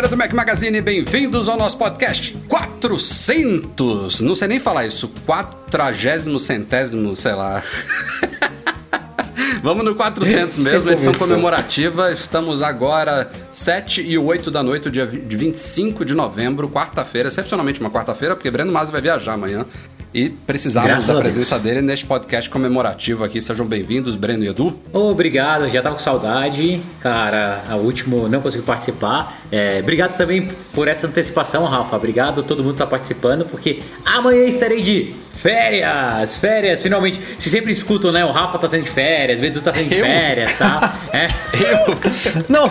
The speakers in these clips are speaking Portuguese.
Galera do Mac Magazine, bem-vindos ao nosso podcast 400. Não sei nem falar isso, quadragésimo, centésimo, sei lá. Vamos no 400 mesmo, edição comemorativa. Estamos agora 7 e 8 da noite, dia de 25 de novembro, quarta-feira, excepcionalmente uma quarta-feira, porque Breno Masi vai viajar amanhã. E precisávamos da presença dele neste podcast comemorativo aqui. Sejam bem-vindos, Breno e Edu. Obrigado, já tava com saudade. Cara, a último não consegui participar. É, obrigado também por essa antecipação, Rafa. Obrigado, todo mundo tá participando, porque amanhã estarei de férias, férias, finalmente. Vocês sempre escutam, né? O Rafa tá saindo de férias, o Edu tá saindo de Eu? férias, tá? É. Eu? Não,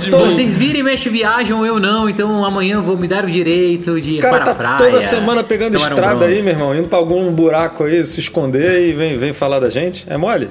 de todo, Vocês viram e mexem viajam, eu não, então amanhã eu vou me dar o direito de cara para tá a praia. toda semana pegando um estrada bronze. aí, meu irmão, indo pra algum buraco aí, se esconder e vem, vem falar da gente. É mole?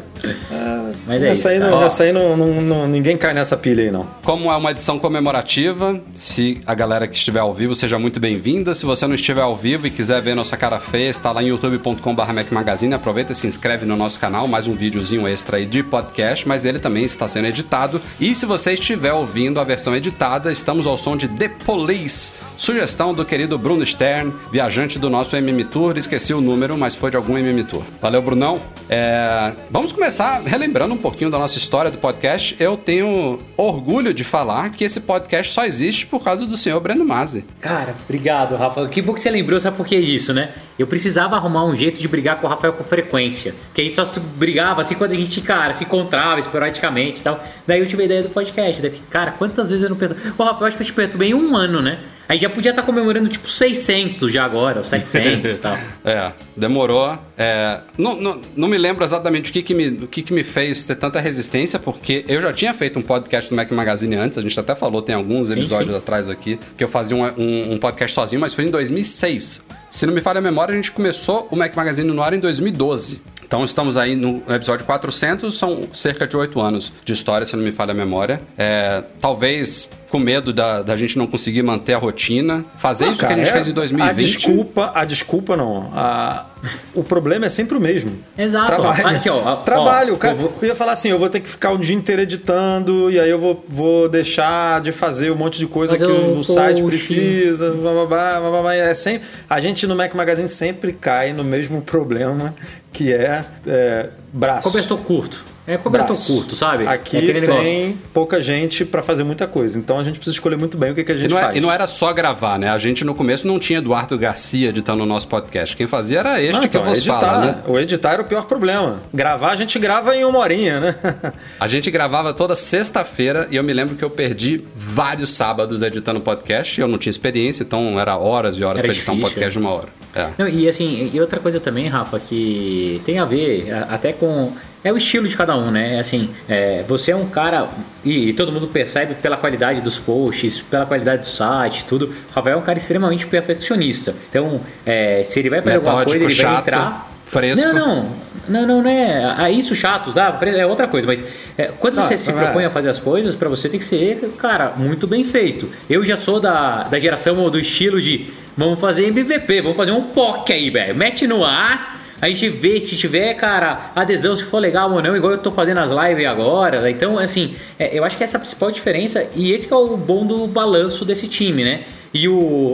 Mas é essa isso, aí, cara. não, essa aí não, não- não- ninguém cai nessa pilha aí, não. Como é uma edição comemorativa, se a galera que estiver ao vivo seja muito bem-vinda. Se você não estiver ao vivo e quiser ver nossa cara feia, está lá em youtube.com.br Mac Magazine. Aproveita e se inscreve no nosso canal, mais um videozinho extra aí de podcast, mas ele também está sendo editado. E se você estiver ouvindo a versão editada, estamos ao som de The Police, sugestão do querido Bruno Stern, viajante do nosso MM Tour. Esqueci o número, mas foi de algum MM Tour. Valeu, Brunão. É, Vamos começar relembrando um pouquinho da nossa história do podcast. Eu tenho orgulho de falar que esse podcast só existe por causa do senhor Breno Masi. Cara, obrigado, Rafa. Que bom que você lembrou, sabe por que disso, né? Eu precisava arrumar um jeito de brigar com o Rafael com frequência. Porque a gente só se brigava assim quando a gente, cara, se encontrava esporadicamente e tal. Daí eu tive a ideia do podcast. Daí, cara, quantas vezes eu não penso. Ô, Rafael, acho que eu te perturbei em um ano, né? Aí já podia estar comemorando tipo 600 já agora, ou 700 e tal. É, demorou. É, não, não, não me lembro exatamente o que, que, me, o que, que me fez ter tanta resistência, porque eu já tinha feito um podcast no Mac Magazine antes, a gente até falou, tem alguns Sim, episódios sim. atrás aqui, que eu fazia um, um, um podcast sozinho, mas foi em 2006. Se não me falha a memória, a gente começou o Mac Magazine no ar em 2012. Então estamos aí no episódio 400, são cerca de oito anos de história, se não me falha a memória. É, talvez com medo da, da gente não conseguir manter a rotina, fazer Não, isso cara, que a gente é- fez em 2020. A desculpa, a desculpa não. A- o problema é sempre o mesmo. Exato. Trabalho. Assim, ó, ó, Trabalho. ó, o cara, eu vou- eu ia falar assim, eu vou ter que ficar o dia inteiro editando e aí eu vou, vou deixar de fazer um monte de coisa Fazer que o, um o site precisa. Blá, blá, blá, blá, blá, blá. É sempre, a gente no Mac Magazine sempre cai no mesmo problema que é, é braço. Cobertor curto. É cobertor Braço. curto, sabe? Aqui é tem negócio. pouca gente pra fazer muita coisa. Então a gente precisa escolher muito bem o que, que a E gente não, é- faz. e não era só gravar, né? A gente no começo não tinha Eduardo Garcia editando o nosso podcast. Quem fazia era este Não, que então, vos editar. fala, né? O editar era o pior problema. Gravar, a gente grava em uma horinha, né? A gente gravava toda sexta-feira e eu me lembro que eu perdi vários sábados editando podcast. Eu não tinha experiência, então era horas e horas Era pra editar um podcast de uma hora. É. Não, e assim, e outra coisa também, Rafa, que tem a ver a- até com. É o estilo de cada um, né? Assim, é, você é um cara, e, e todo mundo percebe pela qualidade dos posts, pela qualidade do site, tudo. O Rafael é um cara extremamente perfeccionista. Então, é, se ele vai fazer alguma Metódico, coisa, ele vai chato, entrar. fresco. Não, não. Não, não, não é. É isso chato, tá? É outra coisa, mas é, quando Ah, você se é. propõe a fazer as coisas, pra você tem que ser, cara, muito bem feito. Eu já sou da, da geração do estilo de vamos fazer MVP, vamos fazer um POC aí, velho. Mete no ar. A gente vê se tiver, cara, adesão, se for legal ou não, igual eu tô fazendo as lives agora. Então, assim, é, eu acho que essa é a principal diferença e esse é o bom do balanço desse time, né? E o,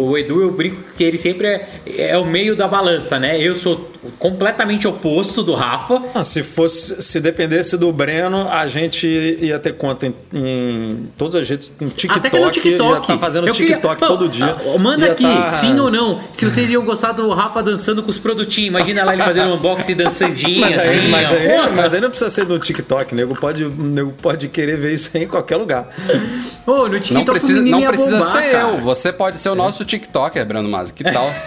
o Edu, eu brinco que ele sempre é, é o meio da balança, né? Eu sou completamente oposto do Rafa. Não, se fosse, se dependesse do Breno, a gente ia ter conta em, em todas as redes, em TikTok, Até que no TikTok. ia estar fazendo Eu queria- TikTok Pô, todo dia. ah, Manda Ia aqui, tá- sim ou não. Se vocês iam gostar do Rafa dançando com os produtinhos. Imagina lá ele fazendo um unboxing dançandinho, Mas aí, assim. mas, aí, mas aí não precisa ser no TikTok, nego pode, nego pode querer ver isso aí em qualquer lugar. Ô, no TikTok Não precisa, não precisa bombar, ser cara. eu. Você pode pode ser o nosso TikToker, Breno Masi. Que tal?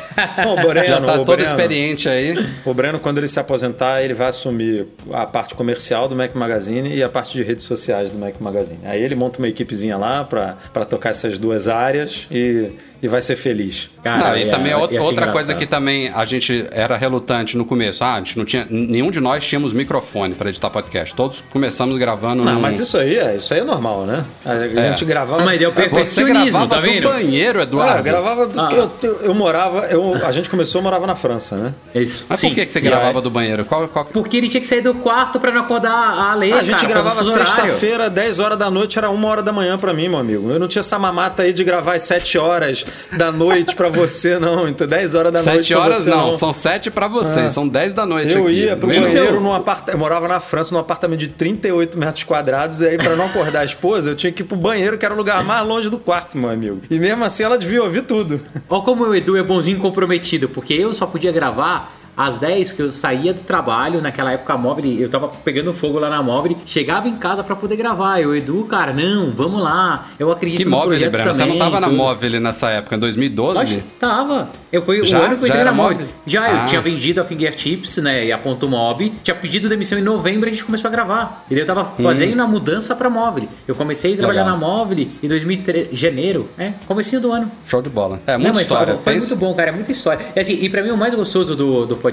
O Breno, Já tá todo Breno. experiente aí. O Breno, quando ele se aposentar, ele vai assumir a parte comercial do Mac Magazine e a parte de redes sociais do Mac Magazine. Aí ele monta uma equipezinha lá pra tocar essas duas áreas e, e vai ser feliz. Não, e ia- também ia outra, ser outra coisa que também a gente era relutante no começo. Ah, a gente não tinha. Nenhum de nós tínhamos microfone para editar podcast. Todos começamos gravando Não, num- mas isso aí é, isso aí é normal, né? A gente gravava. Mas deu perfeccionismo, gravava tá do vendo? banheiro, Ah, Eduardo. eu gravava. do- Ah. Eu, eu, eu morava. Eu, a gente começou, eu morava na França, né? Isso. Mas Sim. por que, que você E gravava aí? do banheiro? Qual, qual... Porque ele tinha que sair do quarto pra não acordar a lei. a gente cara, gravava do sexta-feira, 10 horas da noite, era uma hora da manhã pra mim, meu amigo. Eu não tinha essa mamata aí de gravar às 7 horas da noite pra você, não. Então, 10 horas da noite Sete pra horas você, não, são sete pra vocês, Ah. são dez da noite Eu aqui. ia pro banheiro num apartamento. Eu morava na França, num apartamento de 38 metros quadrados, e aí, pra não acordar a esposa, eu tinha que ir pro banheiro, que era o lugar mais longe do quarto, meu amigo. E mesmo assim, ela devia ouvir tudo. Olha como o Edu é bonzinho e comprometido, porque eu só podia gravar às 10, porque eu saía do trabalho, naquela época a Mobile, eu tava pegando fogo lá na Mobile, chegava em casa pra poder gravar. E o Edu, cara, não, vamos lá. Eu acredito Que no móvel, projeto Breno? Você também. não tava na móvel nessa época, em 2012? Lógico, Tava. Eu fui Já? o ano que eu entrei na Mob. Mob? Já, eu Ah. tinha vendido a Fingertips, né, e a Ponto Mob. Tinha pedido demissão em novembro e a gente começou a gravar. E daí eu tava fazendo a mudança pra Móvel. Eu comecei a trabalhar Hum. Legal. na Móvel em 2013, janeiro, é, comecinho do ano. Show de bola. É, Não, muita mas história. Foi, foi muito bom, cara. É muita história. E, assim, e pra mim o mais gostoso do, do podcast,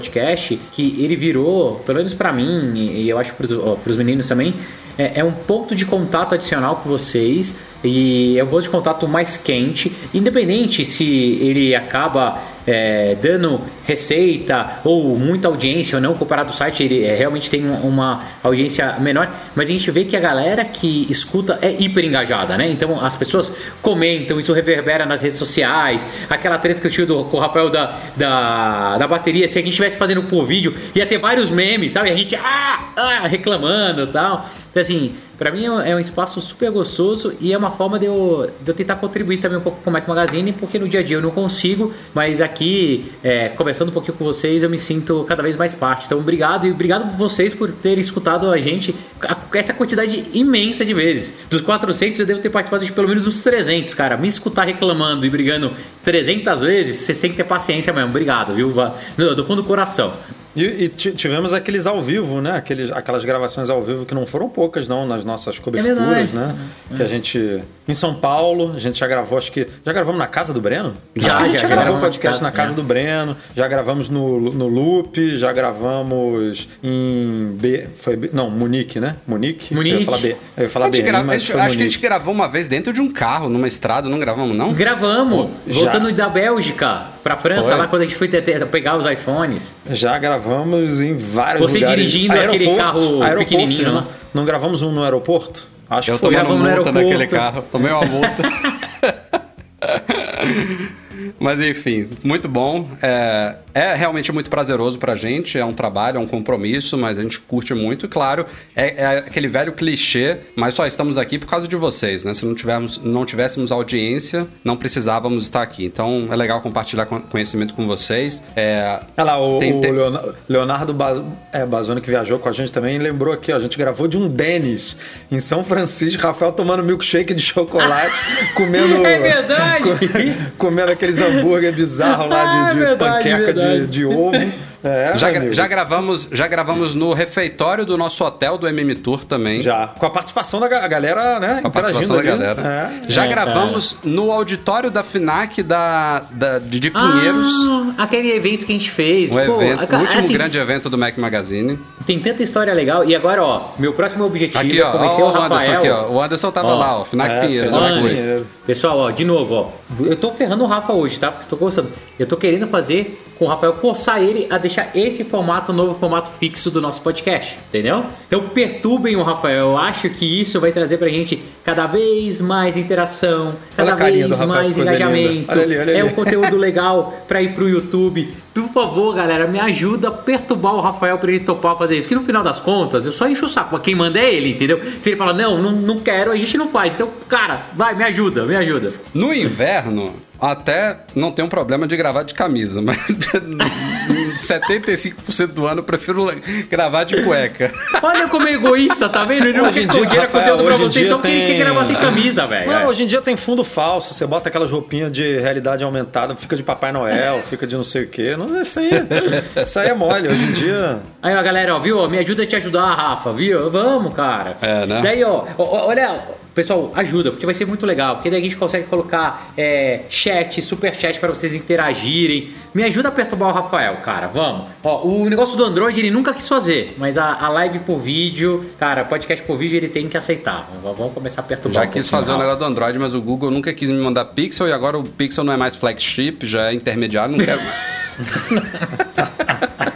que ele virou, pelo menos pra mim, e, eu acho ó, pros meninos também, é, é um ponto de contato adicional com vocês. E é um ponto de contato mais quente. Independente se ele acaba é, dando receita ou muita audiência ou não, comparado ao site, ele é, realmente tem um- uma audiência menor. Mas a gente vê que a galera que escuta é hiper engajada, né? Então as pessoas comentam, isso reverbera nas redes sociais. Aquela treta que eu tive do, com o Rafael da, da, da bateria, se a gente estivesse fazendo por vídeo, ia ter vários memes, sabe? A gente ah, ah, reclamando e tal. Então, assim, pra mim é um- é um espaço super gostoso e é uma forma de eu, de eu tentar contribuir também um pouco com o Mac Magazine, porque no dia a dia eu não consigo, mas aqui, é, conversando um pouquinho com vocês, eu me sinto cada vez mais parte. Então, obrigado e obrigado vocês por terem escutado a gente essa quantidade imensa de vezes. Dos 400, eu devo ter participado de pelo menos uns 300, cara. Me escutar reclamando e brigando 300 vezes, você tem que ter paciência mesmo. Obrigado, viu? Do fundo do coração. E, e ti- tivemos aqueles ao vivo, né? Aqueles, aquelas gravações ao vivo que não foram poucas, não, nas nossas coberturas, verdade. né? Que a gente. Em São Paulo, a gente já gravou, acho que. Já gravamos na casa do Breno? Já, acho que a gente já já gravou gravamos o podcast na na casa casa- do Breno, já gravamos no, no Loop, já gravamos em B. Foi B, não, Munique, né? Munique? Eu ia Munique. falar B. Eu ia falar A gente Berlim, grava- a gente- acho que a Munique. gente gravou uma vez dentro de um carro, numa estrada, não gravamos, não? Gravamos, já. voltando da Bélgica pra França, Foi? lá quando a gente foi pegar os iPhones. Já gravamos em vários Você lugares. dirigindo aquele carro pequenininho, não, né? não gravamos um no aeroporto? Acho Eu que foi. tomando Gravamos no multa naquele carro. Tomei uma multa. Mas enfim, muito bom. É, é realmente muito prazeroso pra gente. É um trabalho, é um compromisso, mas a gente curte muito. E claro, é, é aquele velho clichê, mas só estamos aqui por causa de vocês, né? Se não, tivermos, não tivéssemos audiência, não precisávamos estar aqui. Então é legal compartilhar con- conhecimento com vocês. É, Olha lá, o, Tem- o tem- Leonardo, é, Bazoni, que viajou com a gente também, lembrou aqui, ó, a gente gravou de um Denis em São Francisco, Rafael tomando milkshake de chocolate, comendo... É verdade! co- comendo aqueles hambúrguer bizarros lá Ah, de, de verdade, panqueca de, verdade. de ovo. É, já, gra- já gravamos, já gravamos no refeitório do nosso hotel do MM Tour também. Já, com a participação da ga- galera, né, Com a participação da ali. galera. É. Já É, gravamos no auditório da FINAC da, da- de, de Pinheiros. Ah, aquele evento que a gente fez. o, Pô, evento, a- o último assim, grande evento do Mac Magazine. Tem tanta história legal. E agora, ó, meu próximo objetivo Aqui, é ó, convencer ó, o o Anderson Rafael. aqui, ó. O Anderson tava Ó, lá, ó. FINAC é, Pinheiros, FINAC. Pinheiros. Pessoal, ó, de novo, ó. Eu tô ferrando o Rafa hoje, tá? Porque tô gostando. Eu tô querendo fazer com o Rafael, forçar ele a deixar esse formato, o novo formato fixo do nosso podcast, entendeu? Então perturbem o Rafael. Eu acho que isso vai trazer pra gente cada vez mais interação, cada vez mais engajamento. Olha ali, olha é ali. um conteúdo legal pra ir pro YouTube. Por favor, galera, me ajuda a perturbar o Rafael pra ele topar fazer isso. Porque no final das contas, eu só encho o saco. Mas quem manda é ele, entendeu? Se ele fala, não, não, não quero, a gente não faz. Então, cara, vai, me ajuda, me ajuda. No inverno, até não tem um problema de gravar de camisa, mas 75% do ano eu prefiro gravar de cueca. Olha como é egoísta, tá vendo? Ele não Hoje em quer dia, Rafael, conteúdo pra vocês dia só porque ele tem- quer gravar sem camisa, velho. Não, É. hoje em dia tem fundo falso, você bota aquelas roupinhas de realidade aumentada, fica de Papai Noel, fica de não sei o quê. Não, isso, aí, isso aí é mole. Hoje em dia. Aí, ó, galera, ó, viu? Me ajuda a te ajudar, Rafa, viu? Vamos, cara. É, né? Daí, ó, olha, pessoal, ajuda, porque vai ser muito legal. Porque daí a gente consegue colocar é, chat, super chat pra vocês interagirem. Me ajuda a perturbar o Rafael, cara, vamos. Ó, o negócio do Android ele nunca quis fazer, mas a, a live por vídeo, cara, podcast por vídeo ele tem que aceitar. Vamos vamos começar a perturbar Já um quis fazer o negócio do Android, mas o Google nunca quis me mandar Pixel e agora o Pixel não é mais flagship, já é intermediário, não quero mais.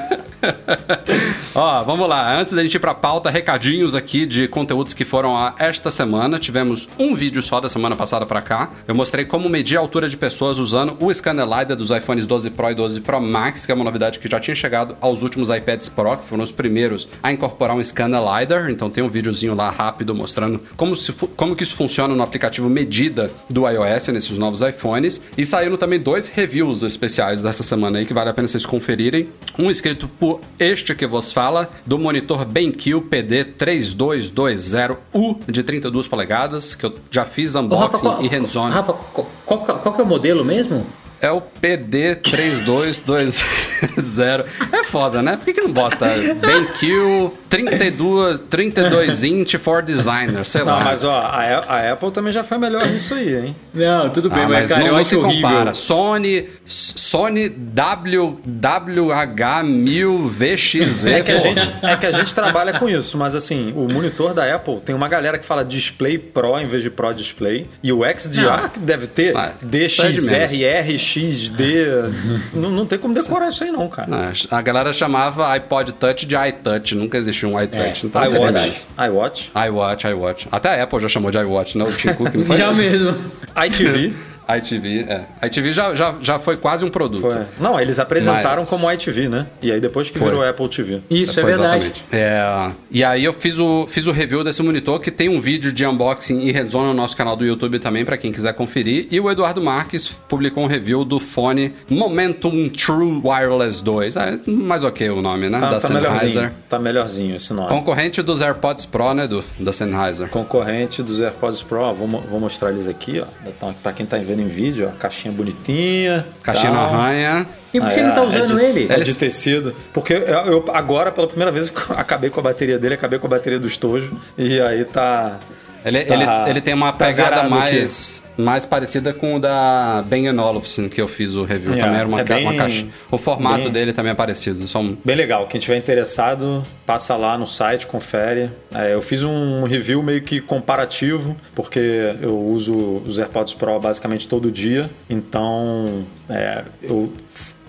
Ó, vamos lá. Antes da gente ir pra pauta, recadinhos aqui de conteúdos que foram a esta semana. Tivemos um vídeo só da semana passada pra cá. Eu mostrei como medir a altura de pessoas usando o Scanner LiDAR dos iPhones 12 Pro e 12 Pro Max, que é uma novidade que já tinha chegado aos últimos iPads Pro, que foram os primeiros a incorporar um Scanner LiDAR. Então tem um videozinho lá rápido mostrando como, se como que isso funciona no aplicativo Medida do iOS nesses novos iPhones. E saíram também dois reviews especiais dessa semana aí que vale a pena vocês conferirem. Um escrito por este que vos fala, do monitor BenQ PD3220U de 32 polegadas, que eu já fiz unboxing qual- e hands-on. Rafa, qual, qual, qual que é o modelo mesmo? É o PD3220. É foda, né? Por que, que não bota BenQ 32, 32 inch for designer? Sei Não, lá. mas ó, a, a Apple também já foi melhor nisso aí, hein? Não, tudo bem, Ah, mas, mas cara, não, se horrível. compara. Sony, Sony W, WH1000VXZ. É que, a gente, é que a gente trabalha com isso, mas assim, o monitor da Apple tem uma galera que fala Display Pro em vez de Pro Display. E o XDR que deve ter Ah, isso RXD. não, não tem como decorar isso aí, não, cara. Não, A galera chamava iPod Touch de iTouch, nunca existiu um iTouch. É, então é verdade. iWatch, iWatch, iWatch, iWatch. Até a Apple já chamou de iWatch, né? O Tim Cook não foi? Já mesmo. iTV. ITV, é. ITV já, já, já foi quase um produto. Foi. Não, eles apresentaram Mas- como iTV, né? E aí depois que Foi. virou Apple TV. Isso, é Foi verdade. exatamente. É, e aí eu fiz o, fiz o review desse monitor, que tem um vídeo de unboxing e hands-on no nosso canal do YouTube também, pra quem quiser conferir. E o Eduardo Marques publicou um review do fone Momentum True Wireless 2. É mais ok o nome, né? Tá, da tá Sennheiser. melhorzinho. Tá melhorzinho esse nome. Concorrente dos AirPods Pro, né, do, da Sennheiser. Concorrente dos AirPods Pro, ó, vou, vou mostrar eles aqui, ó. Então, pra quem tá vendo em vídeo, ó, caixinha bonitinha. Caixinha no tal. arranha. E por que Ah, você não tá é, usando é de, ele? É de tecido. Porque eu, eu agora, pela primeira vez, acabei com a bateria dele, acabei com a bateria do estojo. E aí tá. Ele, Tá- ele, ele tem uma tá pegada mais, mais parecida com o da Bang Olufsen, que eu fiz o review. É, também era uma, é bem- uma caixa. O formato bem- dele também é parecido. São Bem legal. Quem tiver interessado, passa lá no site, confere. É, eu fiz um review meio que comparativo, porque eu uso os AirPods Pro basicamente todo dia. Então, é, eu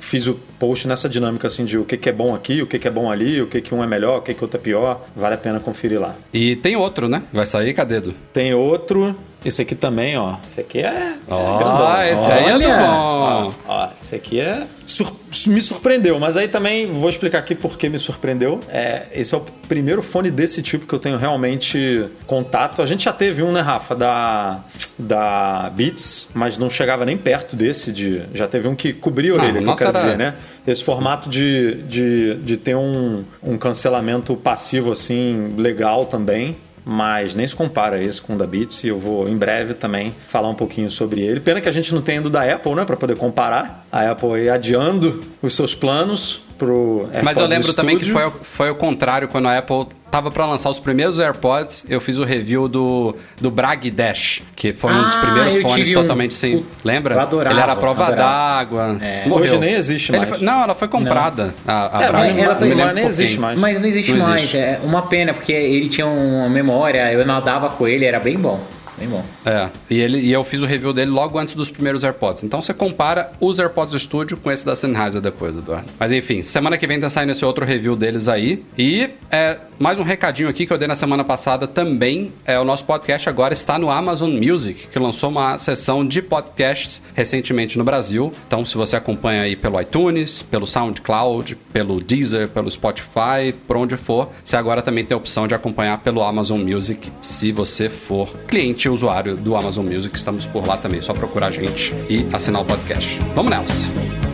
fiz o post nessa dinâmica assim de o que, que é bom aqui, o que, que é bom ali, o que, que um é melhor, o que, que outro é pior. Vale a pena conferir lá. E tem outro, né? Vai sair, cadê? Tem outro. Esse aqui também, ó. Esse aqui é. Ó, grandão. esse aí é bom. Ó, esse aqui é. sur- me surpreendeu, mas aí também vou explicar aqui por que me surpreendeu. É, esse é o primeiro fone desse tipo que eu tenho realmente contato. A gente já teve um, né, Rafa, da, da Beats, mas não chegava nem perto desse. De, já teve um que cobria a Ah, orelha, o que eu quero era- dizer, né? Esse formato de, de, de ter um, um cancelamento passivo assim legal também. Mas nem se compara esse com o da Beats e eu vou em breve também falar um pouquinho sobre ele. Pena que a gente não tem do da Apple, né, para poder comparar. A Apple adiando os seus planos pro AirPods Mas eu lembro também que Studio. foi, o- foi o contrário, quando a Apple tava pra lançar os primeiros AirPods, eu fiz o review do, do Brag Dash, que foi um dos Ah, primeiros fones um. totalmente sem. Lembra? eu adorava, Ele era a prova d'água. É. Hoje nem existe mais. foi- não, ela foi comprada. A, a É, Brag. mas- ela foi- mas nem um existe mais. Mas não existe Não mais. existe. É uma pena, porque ele tinha uma memória, eu nadava com ele, era bem bom. Bem bom. É, e, ele, e eu fiz o review dele logo antes dos primeiros AirPods. Então você compara os AirPods do estúdio com esse da Sennheiser depois, Eduardo. Mas enfim, semana que vem tá saindo esse outro review deles aí. E é, mais um recadinho aqui que eu dei na semana passada também. É, o nosso podcast agora está no Amazon Music, que lançou uma seção de podcasts recentemente no Brasil. Então se você acompanha aí pelo iTunes, pelo SoundCloud, pelo Deezer, pelo Spotify, por onde for, você agora também tem a opção de acompanhar pelo Amazon Music se você for cliente usuário do Amazon Music. Estamos por lá também. É só procurar a gente e assinar o podcast. Vamos nessa.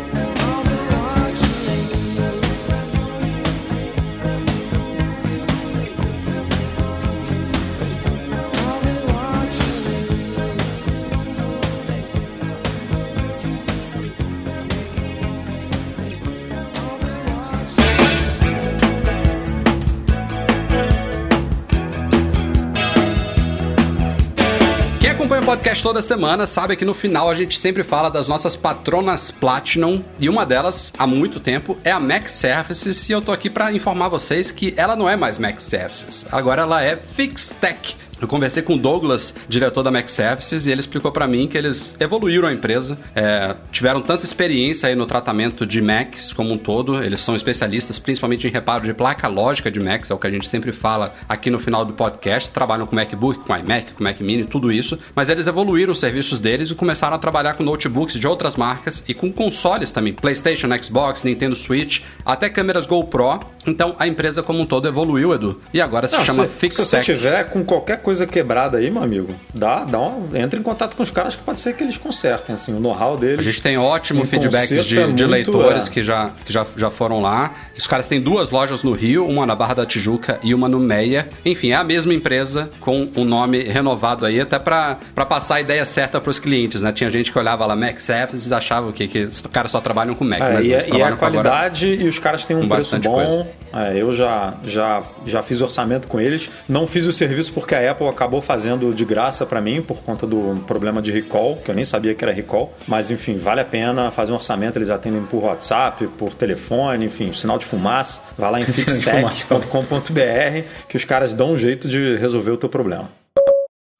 Acompanha o podcast toda semana sabe que no final a gente sempre fala das nossas patronas Platinum e uma delas, há muito tempo, é a Mac Services e eu tô aqui para informar vocês que ela não é mais Mac Services, agora ela é Fixtech. Eu conversei com o Douglas, diretor da Mac Services, e ele explicou para mim que eles evoluíram a empresa, é, tiveram tanta experiência aí no tratamento de Macs como um todo. Eles são especialistas, principalmente em reparo de placa lógica de Macs, é o que a gente sempre fala aqui no final do podcast. Trabalham com MacBook, com iMac, com Mac Mini, tudo isso. Mas eles evoluíram os serviços deles e começaram a trabalhar com notebooks de outras marcas e com consoles também, PlayStation, Xbox, Nintendo Switch, até câmeras GoPro. Então a empresa como um todo evoluiu, Edu, e agora se Não, chama Fixtech. se você tiver com qualquer coisa quebrada aí, meu amigo, dá, dá um, entra em contato com os caras que pode ser que eles consertem, assim, o know-how deles. A gente tem ótimo de, é de muito, leitores é. que, já, que já, já foram lá. Os caras têm duas lojas no Rio, uma na Barra da Tijuca e uma no Meia. Enfim, é a mesma empresa com um nome renovado aí, até pra pra passar a ideia certa pros clientes, né? Tinha gente que olhava lá Mac Services e achava o quê? Que os caras só trabalham com Mac, É, mas e, eles é- e é a com agora- qualidade e os caras têm um preço bom. coisa. É, eu já, já, já fiz orçamento com eles. Não fiz o serviço porque a Apple acabou fazendo de graça para mim por conta do problema de recall, que eu nem sabia que era recall. Mas enfim, vale a pena fazer um orçamento. Eles atendem por WhatsApp, por telefone, enfim, sinal de fumaça. Vai lá em fixtech.com.br que os caras dão um jeito de resolver o teu problema.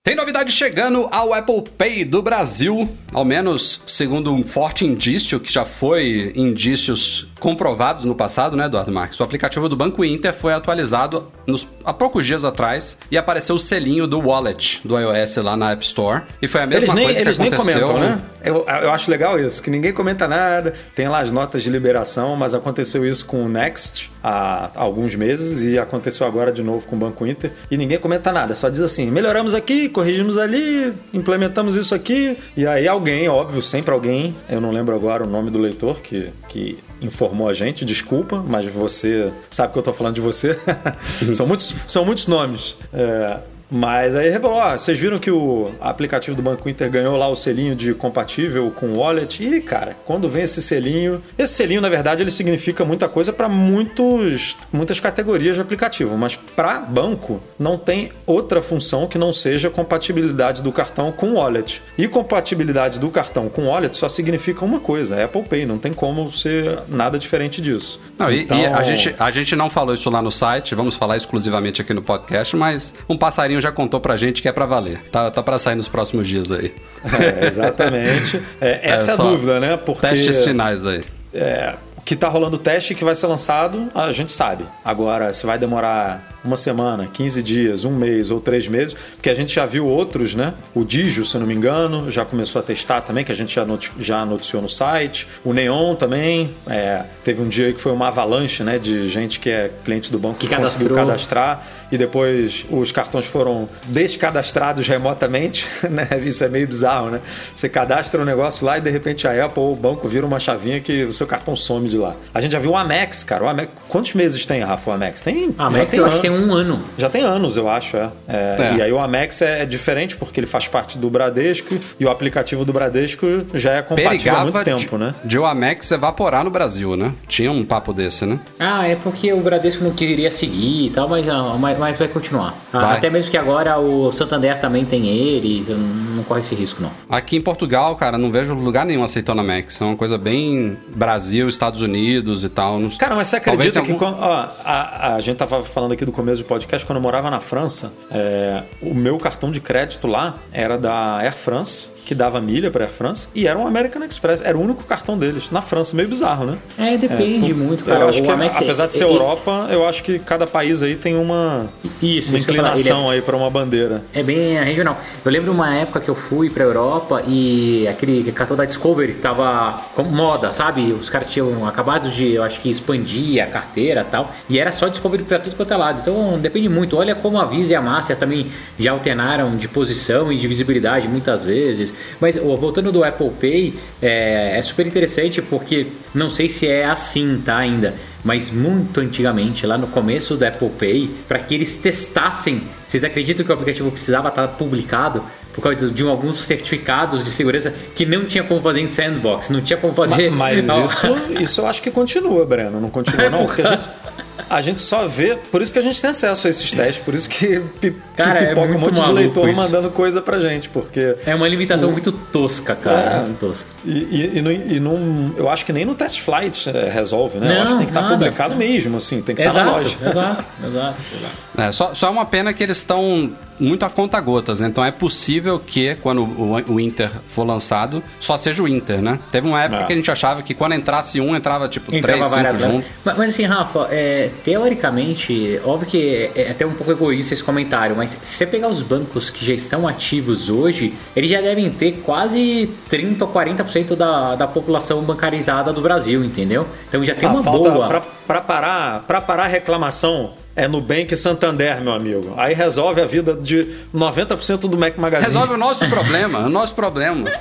Tem novidade chegando ao Apple Pay do Brasil, ao menos segundo um forte indício, que já foi indícios comprovados no passado, né, Eduardo Marques? O aplicativo do Banco Inter foi atualizado nos- há poucos dias atrás e apareceu o selinho do Wallet do iOS lá na App Store. E foi a mesma Eles nem, coisa que eles nem aconteceu... comentam, né? Eu, eu acho legal isso, que ninguém comenta nada, tem lá as notas de liberação, mas aconteceu isso com o Next há alguns meses e aconteceu agora de novo com o Banco Inter e ninguém comenta nada, só diz assim: melhoramos aqui, corrigimos ali, implementamos isso aqui, e aí alguém, óbvio, sempre alguém, eu não lembro agora o nome do leitor que, que informou a gente, desculpa, mas você sabe que eu tô falando de você. são, muitos, são muitos nomes. É, mas aí revelou, ó, vocês viram que o aplicativo do Banco Inter ganhou lá o selinho de compatível com o Wallet? E, cara, quando vem esse selinho... Esse selinho, na verdade, ele significa muita coisa para muitos muitas categorias de aplicativo, mas para banco não tem outra função que não seja compatibilidade do cartão com o Wallet. E compatibilidade do cartão com o Wallet só significa uma coisa, Apple Pay, não tem como ser nada diferente disso. Não, e- Então- e, a, gente, a gente não falou isso lá no site, vamos falar exclusivamente aqui no podcast, mas um passarinho já contou pra gente que é pra valer. Tá, tá pra sair nos próximos dias aí. É, exatamente. É, essa é, a dúvida, né? Porque Testes finais aí. é, que tá rolando o teste que vai ser lançado, a gente sabe. Agora, se vai demorar uma semana, 15 dias, um mês ou três meses, porque a gente já viu outros, né? O Digio, se não me engano, já começou a testar também, que a gente já, já noticiou no site. O Neon também. é, teve um dia aí que foi uma avalanche, né? De gente que é cliente do banco que, Que conseguiu cadastrar e depois os cartões foram descadastrados remotamente, né? Isso é meio bizarro, né? Você cadastra um negócio lá e de repente a Apple ou o banco vira uma chavinha que o seu cartão some de lá. A gente já viu o Amex, cara. O Amex, quantos meses tem, Rafa, o Amex? Tem. A já Max eu acho que tem um ano. Já tem anos, eu acho, é. É, É. E aí o Amex é, é diferente porque ele faz parte do Bradesco e o aplicativo do Bradesco já é compatível há muito tempo, de, né? de o Amex evaporar no Brasil, né? Tinha um papo desse, né? Ah, é porque o Bradesco não queria seguir e tal, mas, ah, mas, mas vai continuar. Ah, Vai. Até mesmo que agora o Santander também tem eles, eu não, corre esse risco não. Aqui em Portugal, cara, não vejo lugar nenhum aceitando a Amex. É uma coisa bem Brasil, Estados Unidos e tal. Cara, mas você acredita que algum- quando- ó, a, a gente tava falando aqui do começo do podcast, quando eu morava na França, é, o meu cartão de crédito lá era da Air France que dava milha para Air France e era um American Express. Era o único cartão deles. Na França, meio bizarro, né? É, depende É, muito, eu cara. acho O que, Amex- apesar de ser Europa, eu acho que cada país aí tem uma, Isso, uma isso eu é- inclinação aí para uma bandeira. É bem regional. Eu lembro uma época que eu fui pra Europa e aquele cartão da Discovery tava com moda, sabe? Os caras tinham acabado de, eu acho que, expandir a carteira e tal. E era só Discovery pra tudo quanto é lado. Então depende muito. Olha como a Visa e a Master também já alternaram de posição e de visibilidade muitas vezes. Mas voltando do Apple Pay, é, é super interessante porque não sei se é assim, tá? Ainda. Mas muito antigamente, lá no começo do Apple Pay, para que eles testassem, vocês acreditam que o aplicativo precisava estar publicado por causa de alguns certificados de segurança que não tinha como fazer em sandbox, não tinha como fazer. Mas Não. isso, isso eu acho que continua, Breno. Não continua, É, não. Porque a gente, a gente só vê. Por isso que a gente tem acesso a esses testes. Por isso que, pi- que Cara, é pipoca um muito monte de leitor isso. mandando coisa pra gente. Porque. É uma limitação muito tosca, cara. É. Muito tosca. E, e, e, não, e não- eu acho que nem no test flight é, resolve, né? eu Não, acho que tem que estar nada. publicado mesmo, assim, tem que estar na Exato, loja. exato, exato, exato. É, só, só é uma pena que eles estão muito a conta gotas, né? Então é possível que quando o, o Inter for lançado, só seja o Inter, né? Teve uma época É. que a gente achava que quando entrasse um, entrava tipo Entrava três, várias cinco juntos. Mas, mas assim, Rafa, é, teoricamente, óbvio que é até um pouco egoísta esse comentário, mas se você pegar os bancos que já estão ativos hoje, eles já devem ter quase 30 ou 40% da, da população bancarizada do Brasil, entendeu? Então já tem Ah, uma falta boa. pra, pra parar, pra parar a reclamação é Nubank e Santander, meu amigo. Aí resolve a vida de 90% do Mac Magazine. Resolve o nosso problema, o nosso problema.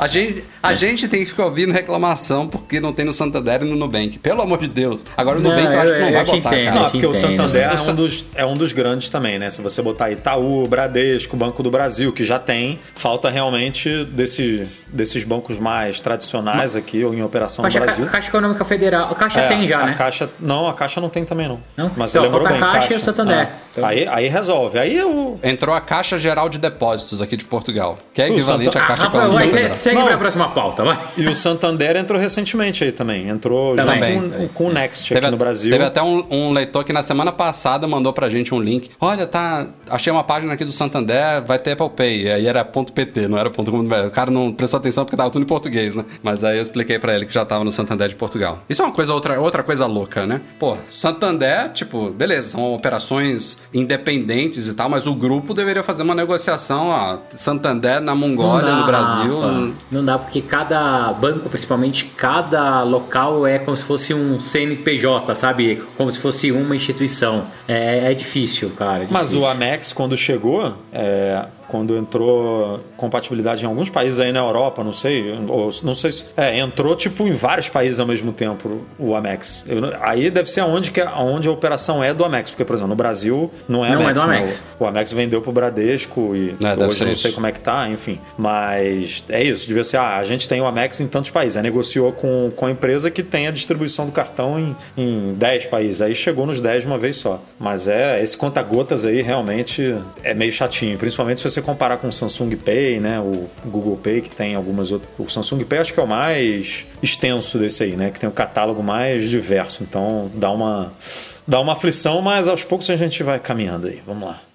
A gente, a gente tem que ficar ouvindo reclamação porque não tem no Santander e no Nubank. Pelo amor de Deus. Agora o Não, Nubank eu, acho que não vai botar, entendo. cara. Não, porque o entendo. Santander é um, dos, é um dos grandes também, né? Se você botar Itaú, Bradesco, Banco do Brasil, que já tem, falta realmente desses, desses bancos mais tradicionais aqui, ou em operação no Caixa, Brasil. Caixa Econômica Federal. A Caixa É, tem já, a né? Caixa, não, a Caixa não tem também, não. Não? Mas Então, lembrou falta bem, a Caixa e o Santander. É. Então- Aí, aí resolve. Aí eu... Entrou a Caixa Geral de Depósitos aqui de Portugal, que é equivalente Santa- à Ah, Caixa Rafael, Econômica vai, Federal. segue Não. pra próxima pauta, vai. E o Santander entrou recentemente aí também. Entrou junto Também. com, com o Next Teve, aqui no Brasil. teve até um, um leitor que na semana passada mandou pra gente um link. Olha, tá. Achei uma página aqui do Santander, vai ter Apple Pay. E aí era .pt, não era .com.br. O cara não prestou atenção porque tava tudo em português, né? Mas aí eu expliquei pra ele que já tava no Santander de Portugal. Isso é uma coisa, outra, outra coisa louca, né? Pô, Santander, tipo, beleza, são operações independentes e tal, mas o grupo deveria fazer uma negociação, ó. Santander na Mongólia, Não no dá, Brasil. Rafa. Não dá, porque cada banco, principalmente cada local, é como se fosse um CNPJ, sabe? Como se fosse uma instituição. É, é difícil, cara. é Mas difícil. o Amex, quando chegou, é, quando entrou compatibilidade em alguns países aí na Europa, não sei, ou não sei se. É, entrou tipo em vários países ao mesmo tempo o Amex. Eu não- aí deve ser onde, que, é- onde a operação é do Amex, porque, por exemplo, no Brasil não é Não, Amex. é do? Amex. O, o Amex vendeu pro Bradesco e É, hoje não isso. sei como é que tá, enfim. Mas é isso, devia ser, ah, a gente tem o Amex em tantos países. Aí negociou com, com a empresa que tem a distribuição do cartão em, em 10 países. Aí chegou nos 10 de uma vez só. Mas é, esse conta-gotas aí realmente é meio chatinho. Principalmente se você comparar com o Samsung Pay, né? O Google Pay, que tem algumas outras. O Samsung Pay acho que é o mais extenso desse aí, né? Que tem o catálogo mais diverso. Então dá uma, dá uma aflição, mas aos poucos a gente vai caminhando aí. Vamos lá.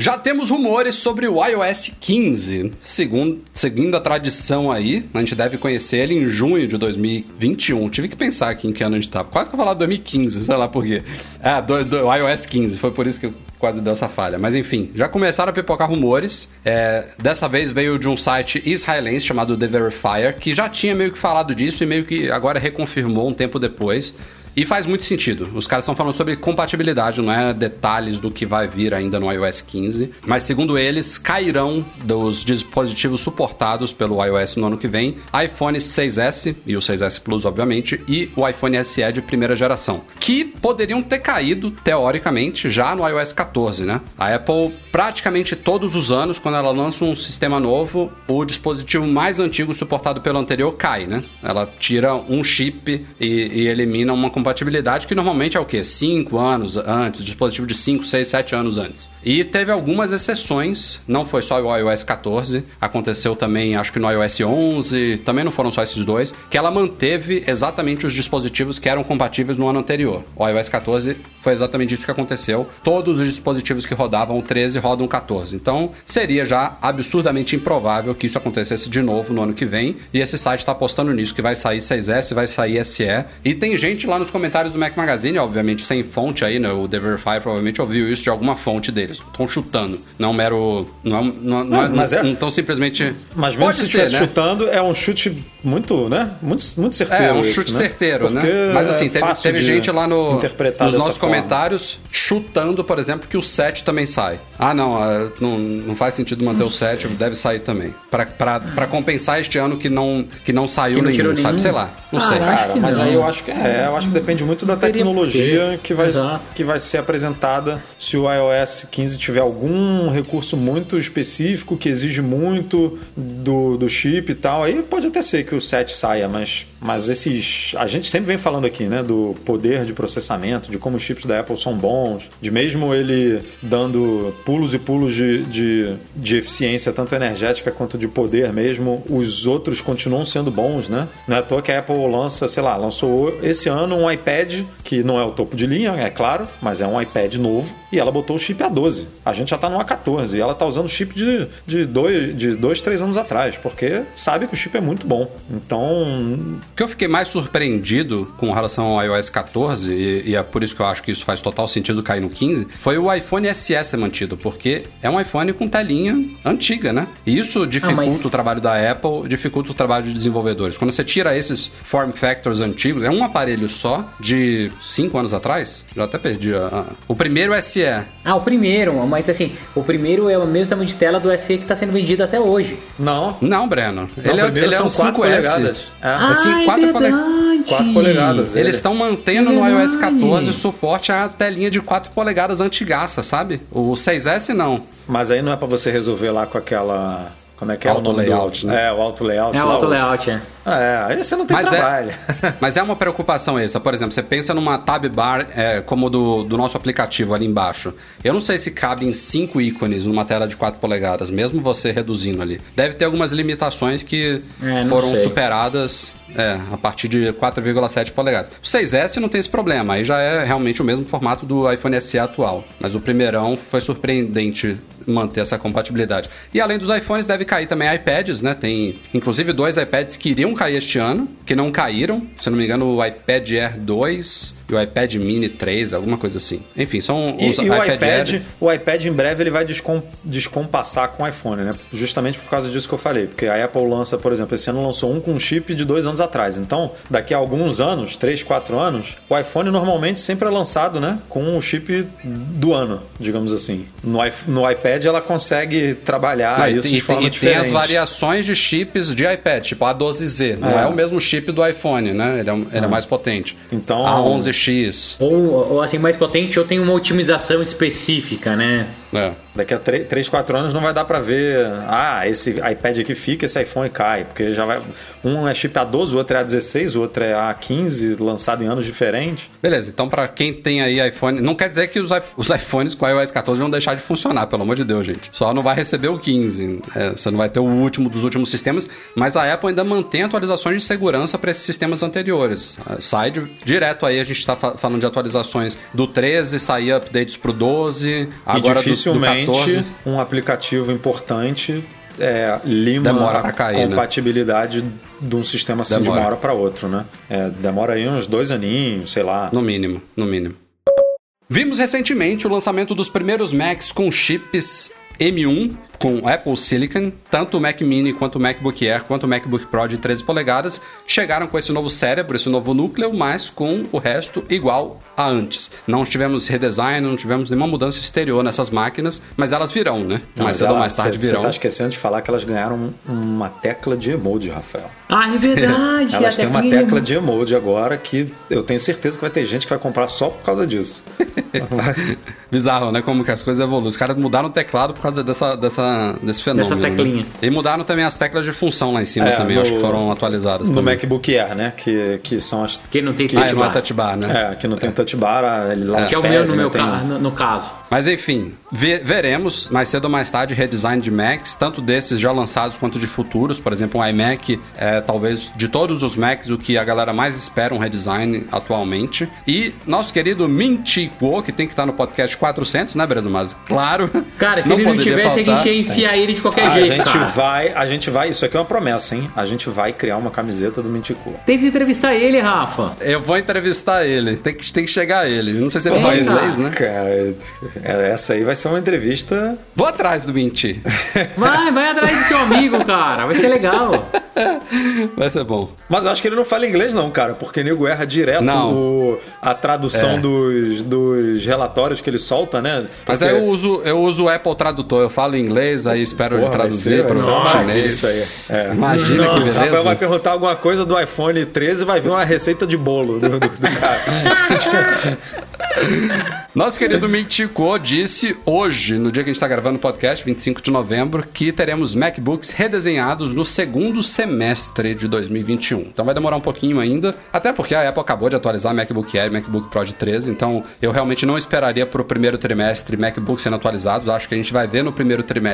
Já temos rumores sobre o iOS 15. Segundo, seguindo a tradição aí, a gente deve conhecer ele em junho de 2021. Tive que pensar aqui em que ano a gente tava. Quase que eu falar 2015, sei lá por quê. Ah, do, do iOS 15. Foi por isso que eu quase dei essa falha. Mas enfim, já começaram a pipocar rumores. É, dessa vez veio de um site israelense chamado The Verifier, que já tinha meio que falado disso e meio que agora reconfirmou um tempo depois. E faz muito sentido. Os caras estão falando sobre compatibilidade, não é detalhes do que vai vir ainda no iOS 15. Mas segundo eles, cairão dos dispositivos suportados pelo iOS no ano que vem iPhone 6S e o 6S Plus, obviamente, e o iPhone SE de primeira geração, que poderiam ter caído teoricamente já no iOS 14, né? A Apple praticamente todos os anos, quando ela lança um sistema novo, o dispositivo mais antigo suportado pelo anterior cai, né? Ela tira um chip e, e elimina uma compatibilidade compatibilidade que normalmente é o quê? 5 anos antes, dispositivo de 5, 6, 7 anos antes. E teve algumas exceções, não foi só o iOS 14, aconteceu também, acho que no iOS 11, também não foram só esses dois, que ela manteve exatamente os dispositivos que eram compatíveis no ano anterior. O iOS 14 foi exatamente isso que aconteceu. Todos os dispositivos que rodavam o 13 rodam o 14. Então, seria já absurdamente improvável que isso acontecesse de novo no ano que vem. E esse site está apostando nisso, que vai sair 6S, vai sair SE. E tem gente lá nos comentários do Mac Magazine, obviamente sem fonte aí, né? O The Verify provavelmente ouviu isso de alguma fonte deles. Estão chutando. Não é mero. Não, não, não, é, mas é, não estão simplesmente. Mas mesmo se estivesse né? chutando, é um chute muito, né? Muito, muito certeiro. É, um chute esse, né? certeiro, né? Mas assim, teve, teve gente lá no, nos nossos forma. comentários chutando, por exemplo, que o 7 também sai. Ah, não, ah, não, não faz sentido manter não o 7, deve sair também. para compensar este ano que não, que não saiu que não nenhum, sabe? Nenhum. Sei lá. Não ah, sei. Cara, mas não. aí eu acho que é, eu acho que depende muito da tecnologia que vai, que vai ser apresentada. Se o iOS 15 tiver algum recurso muito específico que exige muito do, do chip e tal, aí pode até ser que o 7 saia, mas, mas esses. A gente sempre vem falando aqui, né, do poder de processamento, de como os chips da Apple são bons, de mesmo ele dando pulos e pulos de, de, de eficiência, tanto energética quanto de poder mesmo, os outros continuam sendo bons, né? Não é à toa que a Apple lança, sei lá, lançou esse ano um iPad, que não é o topo de linha, é claro, mas é um iPad novo, e ela botou o chip A12. A gente já tá no A14 e ela tá usando o chip de, de, dois, de dois, três anos atrás, porque sabe que o chip é muito bom. Então. O que eu fiquei mais surpreendido com relação ao iOS 14, e, e é por isso que eu acho que isso faz total sentido cair no 15, foi o iPhone SE ser mantido, porque é um iPhone com telinha antiga, né? E isso dificulta ah, mas... o trabalho da Apple, dificulta o trabalho de desenvolvedores. Quando você tira esses form factors antigos, é um aparelho só de 5 anos atrás, já até perdi a... O primeiro SE. Ah, o primeiro, mas assim, o primeiro é o mesmo tamanho de tela do SE que está sendo vendido até hoje. Não. Não, Breno. Não, ele, é, ele é um 5S. Polegadas. É. Ah, assim, 4, é pole... 4 polegadas. Eles estão mantendo é no iOS 14 o suporte à telinha de 4 polegadas antigaça, sabe? O 6S não. Mas aí não é para você resolver lá com aquela como é que é auto o nome layout, do... né? É, o auto layout. É o auto layout, é. É, aí você não tem mas é- trabalho. É, mas é uma preocupação essa. Por exemplo, você pensa numa tab bar é, como do, do nosso aplicativo ali embaixo. Eu não sei se cabe em cinco ícones numa tela de 4 polegadas, mesmo você reduzindo ali. Deve ter algumas limitações que é, foram sei. superadas é, a partir de 4,7 polegadas. O 6S não tem esse problema, aí já é realmente o mesmo formato do iPhone SE atual. Mas o primeirão foi surpreendente manter essa compatibilidade. E além dos iPhones, deve cair também iPads, né? Tem inclusive dois iPads que iriam cair este ano, que não caíram. Se não me engano, o iPad Air 2 e o iPad Mini 3, alguma coisa assim. Enfim, são os e, e iPad o iPad, Air... o iPad em breve ele vai descom, descompassar com o iPhone, né? Justamente por causa disso que eu falei, porque a Apple lança, por exemplo, esse ano lançou um com chip de dois anos atrás. Então, daqui a alguns anos, 3, 4 anos, o iPhone normalmente sempre é lançado, né, com o chip do ano, digamos assim. No, no iPad ela consegue trabalhar isso e, de forma e diferente. Tem as variações de chips de iPad, tipo a 12Z, não é, é o mesmo chip do iPhone, né? Ele é, ele é mais potente. Então, a 11X. Ou, ou assim, mais potente ou tem uma otimização específica, né? É. Daqui a 3, 4 anos não vai dar para ver, ah, esse iPad aqui fica, esse iPhone cai, porque já vai. Um é chip A12, o outro é A16, o outro é A15, lançado em anos diferentes. Beleza, então para quem tem aí iPhone, não quer dizer que os, os iPhones com iOS 14 vão deixar de funcionar, pelo amor de Deus, gente. Só não vai receber o 15. É, você não vai ter o último dos últimos sistemas, mas a Apple ainda mantém atualizações de segurança para esses sistemas anteriores. É, sai de, direto aí, a gente está falando de atualizações do 13, sair updates pro 12, agora do dificilmente um aplicativo importante é, lima a cair, né? compatibilidade né? de um sistema assim demora. de uma hora para outro, né? É, demora aí uns dois aninhos, sei lá. No mínimo, no mínimo. Vimos recentemente o lançamento dos primeiros Macs com chips M1 com Apple Silicon, tanto o Mac Mini quanto o MacBook Air quanto o MacBook Pro de 13 polegadas chegaram com esse novo cérebro, esse novo núcleo, mas com o resto igual a antes. Não tivemos redesign, não tivemos nenhuma mudança exterior nessas máquinas, mas elas virão, né? Não, mais cedo ou mais tarde cê, virão. Você tá esquecendo de falar que elas ganharam uma tecla de emoji, Rafael. Ah, é verdade! elas têm uma tecla de emoji agora que eu tenho certeza que vai ter gente que vai comprar só por causa disso. Bizarro, né? Como que as coisas evoluem. Os caras mudaram o teclado por causa dessa, dessa dessa, desse fenômeno. Dessa teclinha. Né? E mudaram também as teclas de função lá em cima É, também, no- acho que foram atualizadas No também. MacBook Air, né? Que, que são as. Que não tem Ah, touch não é bar. touch bar, né? É, que não tem touch bar, ah, ele lá Que é o meu no, meu ca- no, no caso. Mas enfim, ve- veremos mais cedo ou mais tarde redesign de Macs, tanto desses já lançados quanto de futuros. Por exemplo, um iMac é talvez de todos os Macs o que a galera mais espera um redesign atualmente. E nosso querido Minty Kuo, que tem que estar no podcast 400, né, Breno? Mas claro. Cara, se ele não poderia tivesse, a faltar. gente ia enfiar ele de qualquer A jeito, gente cara. vai, a gente vai, isso aqui é uma promessa, hein? A gente vai criar uma camiseta do Minticu. Tem que entrevistar ele, Rafa. Eu vou entrevistar ele, tem que, tem que chegar ele. Não sei se ele fala inglês, né? Cara, é, essa aí vai ser uma entrevista. Vou atrás do Minty. Vai, vai atrás do seu amigo, cara. Vai ser legal. Vai ser bom. Mas eu acho que ele não fala inglês, não, cara, porque nego erra direto Não. o- a tradução É. dos, dos relatórios que ele solta, né? Mas Porque- aí eu uso, eu uso o Apple Tradutor. Eu falo inglês, aí espero ele Porra, vai traduzir para o chinês. isso aí. É. Imagina que O Rafael vai beleza. perguntar alguma coisa do iPhone 13 e vai vir uma receita de bolo do, do- do cara. Nosso querido Mintico disse hoje, no dia que a gente está gravando o podcast, 25 de novembro, que teremos MacBooks redesenhados no segundo semestre de 2021. Então vai demorar um pouquinho ainda, até porque a Apple acabou de atualizar MacBook Air e MacBook Pro de 13, então eu realmente não esperaria para o primeiro trimestre MacBooks sendo atualizados. Acho que a gente vai ver no primeiro trimestre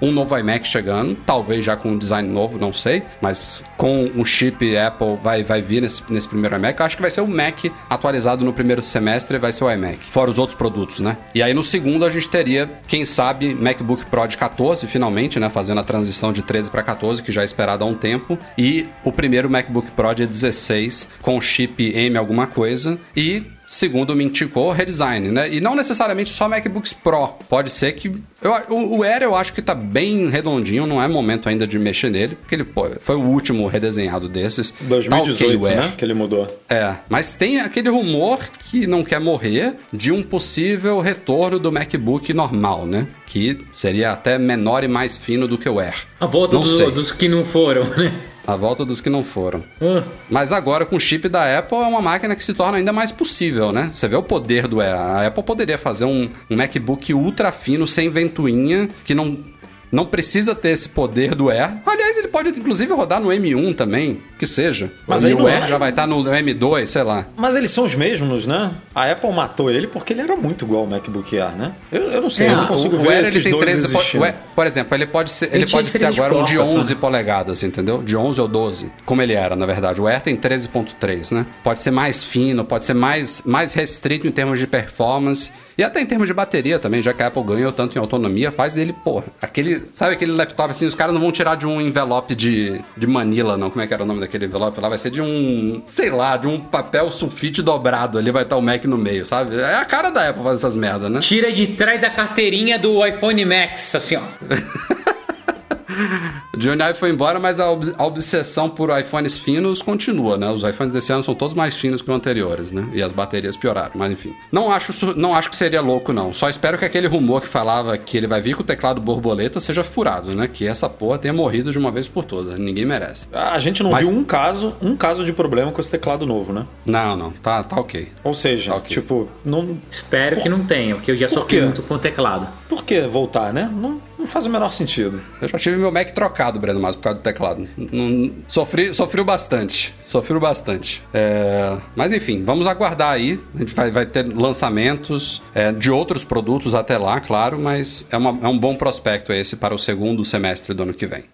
um novo iMac chegando, talvez já com um design novo, não sei, mas com um chip Apple vai, vai vir nesse, nesse primeiro iMac. Eu acho que vai ser o Mac atualizado no primeiro semestre, vai ser o iMac, fora os outros produtos, né? E aí no segundo a gente teria, quem sabe, MacBook Pro de 14, finalmente, né? Fazendo a transição de 13 para 14, que já é esperado há um tempo. E o primeiro MacBook Pro de 16, com chip M alguma coisa. E segundo o Mintico, redesign, né? E não necessariamente só MacBooks Pro. Pode ser que. Eu, o, o Air eu acho que tá bem redondinho, não é momento ainda de mexer nele, porque ele pô, foi o último redesenhado desses. Tá 2018, ok o Air. né? Que ele mudou. É, mas tem aquele rumor que não quer morrer de um possível retorno do MacBook normal, né? Que seria até menor e mais fino do que o Air. A volta do- dos que não foram, né? A volta dos que não foram. Ah. Mas agora com o chip da Apple é uma máquina que se torna ainda mais possível, né? Você vê o poder do. A Apple poderia fazer um, um MacBook ultra fino, sem ventoinha, que não, não precisa ter esse poder do Air. Aliás, ele pode inclusive rodar no M1 também, que seja. Mas e aí o Air é- já vai estar no M2, sei lá. Mas eles são os mesmos, né? A Apple matou ele porque ele era muito igual ao MacBook Air, né? Eu, eu não sei, É, mas eu consigo o ver Air, esses dois 13 po- existindo. o Air- por exemplo, ele pode ser, ele Ele pode ser agora um de porta, só. 11 polegadas, entendeu? De 11 ou 12, como ele era, na verdade. O Air tem 13.3, né? Pode ser mais fino, pode ser mais, mais restrito em termos de performance e até em termos de bateria também, já que a Apple ganhou tanto em autonomia, faz dele, porra, aquele, sabe aquele laptop assim, os caras não vão tirar de um envelope de, de Manila, não, como é que era o nome daquele envelope lá? Vai ser de um, sei lá, de um papel sulfite dobrado, ali vai estar o Mac no meio, sabe? É a cara da Apple fazer essas merdas, né? Tira de trás a carteirinha do iPhone Max, assim, ó. Johnny Ive foi embora, mas a, ob- a obsessão por iPhones finos continua, né? Os iPhones desse ano são todos mais finos que os anteriores, né? E as baterias pioraram, mas enfim. Não acho, não acho que seria louco, não. Só espero que aquele rumor que falava que ele vai vir com o teclado borboleta seja furado, né? Que essa porra tenha morrido de uma vez por todas. Ninguém merece. A gente não Mas- viu um caso, um caso de problema com esse teclado novo, né? Não, não. Tá, tá ok. Ou seja, Ok. tipo, não, Espero que não tenha, porque eu já Por sofri muito com o teclado. por que voltar, né? Não, não faz o menor sentido. Eu já tive meu Mac trocado, Breno, mas por causa do teclado. Sofri, sofreu bastante. Sofreu bastante. É, mas enfim, vamos aguardar aí. A gente vai, vai ter lançamentos é, de outros produtos até lá, claro, mas é, uma- é um bom prospecto esse para o segundo semestre do ano que vem.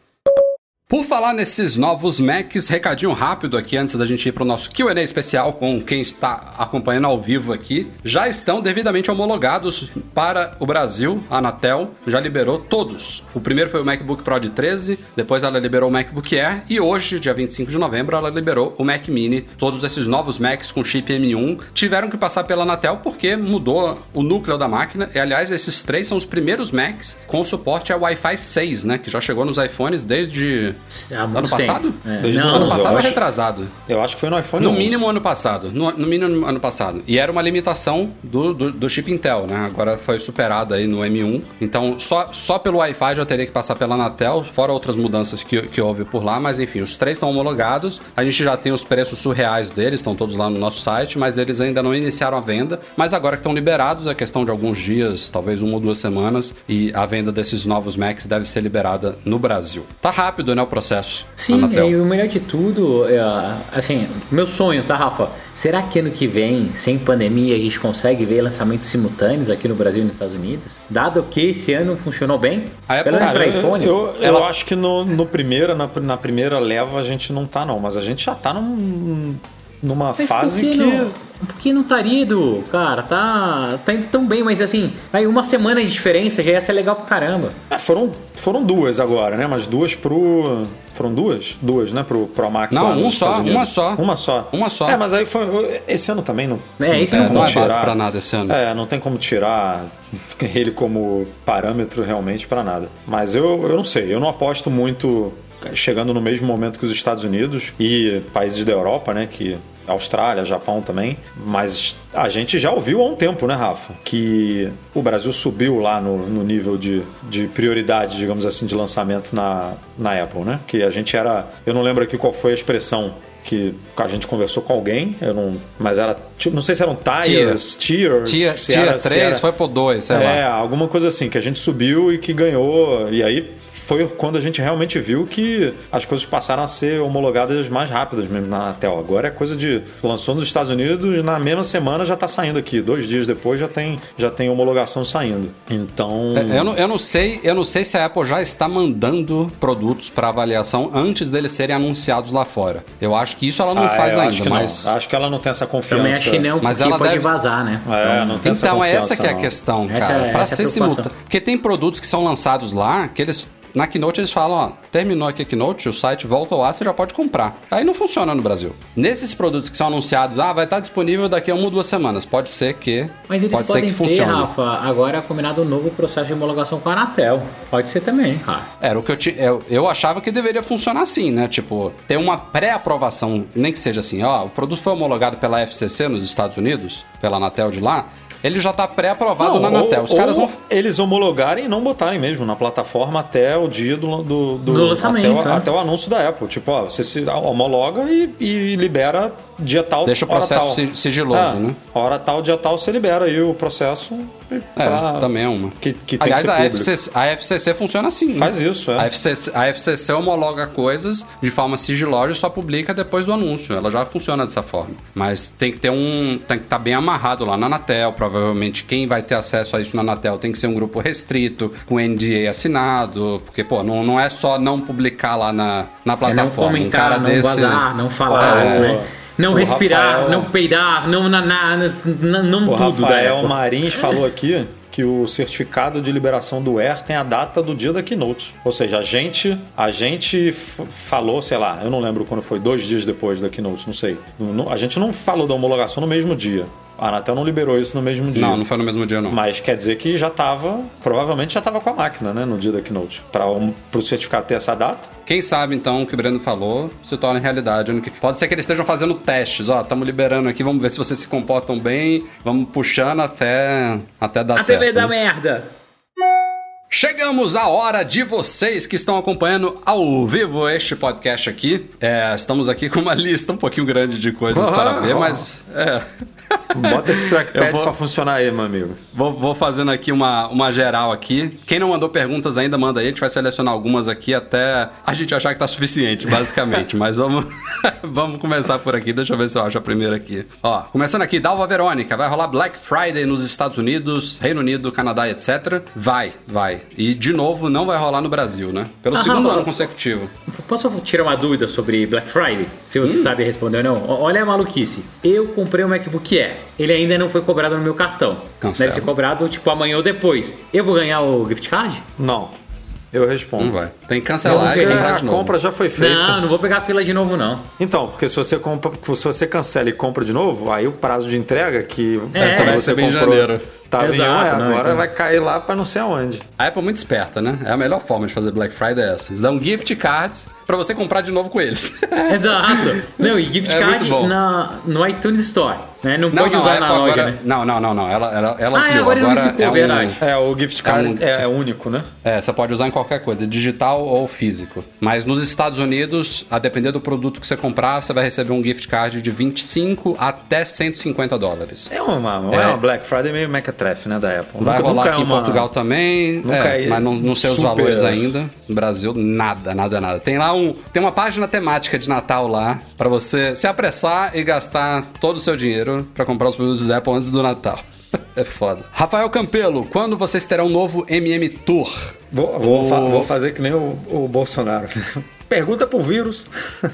Por falar nesses novos Macs, recadinho rápido aqui antes da gente ir para o nosso QA especial com quem está acompanhando ao vivo aqui. Já estão devidamente homologados para o Brasil. A Anatel já liberou todos. O primeiro foi o MacBook Pro de 13, depois ela liberou o MacBook Air e hoje, dia 25 de novembro, ela liberou o Mac Mini. Todos esses novos Macs com chip M1 tiveram que passar pela Anatel porque mudou o núcleo da máquina. E aliás, esses três são os primeiros Macs com suporte a Wi-Fi 6, né? Que já chegou nos iPhones desde Há Ano muito passado? tempo. É. Desde Não, Ano passado ou acho. retrasado? Eu acho que foi no iPhone No 11. mínimo ano passado. No, no mínimo ano passado. E era uma limitação do, do, do chip Intel, né? Agora foi superada aí no M1. Então, só, só pelo Wi-Fi já teria que passar pela Anatel, fora outras mudanças que, que houve por lá. Mas enfim, os três estão homologados. A gente já tem os preços surreais deles, estão todos lá no nosso site, mas eles ainda não iniciaram a venda. Mas agora que estão liberados, é questão de alguns dias, talvez uma ou duas semanas, e a venda desses novos Macs deve ser liberada no Brasil. Tá rápido, né, o processo. Sim, e o melhor de tudo, é, assim, meu sonho, tá, Rafa? Será que ano que vem, sem pandemia, a gente consegue ver lançamentos simultâneos aqui no Brasil e nos Estados Unidos? Dado que esse ano funcionou bem, A Apple- pelo menos Cara, para iPhone. Eu, eu Ela- acho que no, no primeira, na, na primeira leva a gente não tá, não. Mas a gente já tá num, numa Mas fase por que. Não, por que não estaria, Edu? Cara, tá, tá indo tão bem, mas assim, aí uma semana de diferença já ia ser legal pra caramba. É, foram, foram duas agora, né? Mas duas pro. Foram duas? Duas, né? Pro Pro Max Não, lá um só, uma só. Uma só. Uma só. É, mas aí foi. Esse ano também não. É, esse tem não É, como não é pra nada esse ano. É, não tem como tirar ele como parâmetro realmente pra nada. Mas eu, eu não sei, eu não aposto muito chegando no mesmo momento que os Estados Unidos e países da Europa, né? Que Austrália, Japão também, mas a gente já ouviu há um tempo, né, Rafa? Que o Brasil subiu lá no, no nível de, de prioridade, digamos assim, de lançamento na, na Apple, né? Que a gente era. Eu não lembro aqui qual foi a expressão que a gente conversou com alguém, eu não, mas era. tipo, Não sei se eram tiers, tiers, Tier, se tier era- se 3 era- foi pro 2, sei é, lá. alguma coisa assim, que a gente subiu e que ganhou. E aí foi quando a gente realmente viu que as coisas passaram a ser homologadas mais rápidas mesmo na Anatel. Agora é coisa de. Lançou nos Estados Unidos, na mesma semana já está saindo aqui. Dois dias depois já tem, já tem homologação saindo. Então. É, Eu não, eu, não sei, eu não sei se a Apple já está mandando produtos para avaliação antes deles serem anunciados lá fora. Eu acho que isso ela não Ah, faz eu ainda, acho que mas. não. Acho que ela não tem essa confiança. Também acho que não, Mas ela pode deve- vazar, né? É, não tem essa Então, confiança. essa que é a questão, Essa cara. é- Pra essa é ser simultâneo. Porque tem produtos que são lançados lá que eles. Na Keynote eles falam, ó, terminou aqui a Keynote, o site volta ao ar, você já pode comprar. Aí não funciona no Brasil. Nesses produtos que são anunciados, ah, vai estar disponível daqui a uma ou duas semanas. Pode ser que. Mas eles pode ser podem que ter, funcione. Rafa, agora combinado um novo processo de homologação com a Anatel. Pode ser também, cara. Era o que eu tinha. Eu, eu achava que deveria funcionar assim, né? Tipo, ter uma pré-aprovação, nem que seja assim, ó, o produto foi homologado pela FCC nos Estados Unidos, pela Anatel de lá, ele já tá pré-aprovado na Anatel. ou, Os caras ou não. eles homologarem e não botarem mesmo na plataforma até o dia do, do, Do lançamento, Até, o- é. até o anúncio da Apple. Tipo, ó, você se homologa e, e libera dia tal. Deixa o processo tal. si- sigiloso, É, né? Hora tal, dia tal, você libera aí o processo. É, pra- também é uma. Que, que tem Aliás, que ser a. FCC, a FCC funciona assim. né? Faz isso, é. A FCC, a FCC homologa coisas de forma sigilosa e só publica depois do anúncio. Ela já funciona dessa forma. Mas tem que ter um. Tem que estar bem amarrado lá na Anatel. Provavelmente quem vai ter acesso a isso na Anatel tem que ser um grupo restrito, com NDA assinado. Porque, pô, não, não é só não publicar lá na, na É não plataforma. um comentar, cara não desse. vazar, não falar, É, né? Não o respirar, Rafael- não peidar, não na, na, na- não O tudo Rafael. Marins falou aqui que o certificado de liberação do Air tem a data do dia da keynote. Ou seja, a gente, a gente falou, sei lá, eu não lembro quando foi, dois dias depois da keynote, não sei. Não- A gente não falou da homologação no mesmo dia. A Anatel não liberou isso no mesmo dia. Não, não foi no mesmo dia, não. Mas quer dizer que já estava, provavelmente já estava com a máquina, né, no dia da keynote. Para o certificado ter essa data. Quem sabe, então, o que o Breno falou se torna realidade. Pode ser que eles estejam fazendo testes. Ó, estamos liberando aqui, vamos ver se vocês se comportam bem. Vamos puxando até, até dar A certo. TV da né? merda. Chegamos à hora de vocês que estão acompanhando ao vivo este podcast aqui. É, estamos aqui com uma lista um pouquinho grande de coisas para ver, mas... é. Bota esse trackpad vou- para funcionar aí, meu amigo. Vou, vou fazendo aqui uma, uma geral aqui. Quem não mandou perguntas ainda, manda aí. A gente vai selecionar algumas aqui até a gente achar que tá suficiente, basicamente. Mas vamos, vamos começar por aqui. Deixa eu ver se eu acho a primeira aqui. Ó, começando aqui, Dalva Verônica. Vai rolar Black Friday nos Estados Unidos, Reino Unido, Canadá, etc. Vai, vai. E, de novo, não vai rolar no Brasil, né? Pelo Ah, segundo ano consecutivo. Posso tirar uma dúvida sobre Black Friday? Se Hum. você sabe responder ou não. Olha a maluquice. Eu comprei um MacBook Air. Ele ainda não foi cobrado no meu cartão. Cancela. Deve ser cobrado tipo amanhã ou depois. Eu vou ganhar o gift card? Não. Eu respondo. Não vai. Tem que cancelar e comprar a de novo. compra já foi feita. Não, não vou pegar a fila de novo, não. Então, porque se você compra, se você cancela e compra de novo, aí o prazo de entrega que É, você comprou janeiro. Tava em um, Exato, é, não, agora então- vai cair lá pra não sei aonde. A Apple é muito esperta, né? É a melhor forma de fazer Black Friday é essa. Eles dão gift cards pra você comprar de novo com eles. Exato. Não, e gift É card na, no iTunes Store, né? Não, pode a usar na Apple loja, agora- né? Não, não, não, não. Ela, ela, ela Ah, é, agora ele unificou, é um- verdade. É, o gift card um- é, é único, né? É, você pode usar em qualquer coisa, digital ou físico. Mas nos Estados Unidos, a depender do produto que você comprar, você vai receber um gift card de 25 até 150 dólares. É uma, é. É. uma Black Friday meio mequetrefe, né, da Apple. Vai Nunca- rolar nunca aqui é em uma- Portugal também, Nunca é, é mas não, não sei os valores ainda. No Brasil, nada, nada, nada. Tem lá um, tem uma página temática de Natal lá pra você se apressar e gastar todo o seu dinheiro pra comprar os produtos da Apple antes do Natal. É foda. Rafael Campelo, quando vocês terão um novo MM Tour? Vou, vou, fa- O- vou fazer que nem o, o Bolsonaro. Pergunta pro vírus.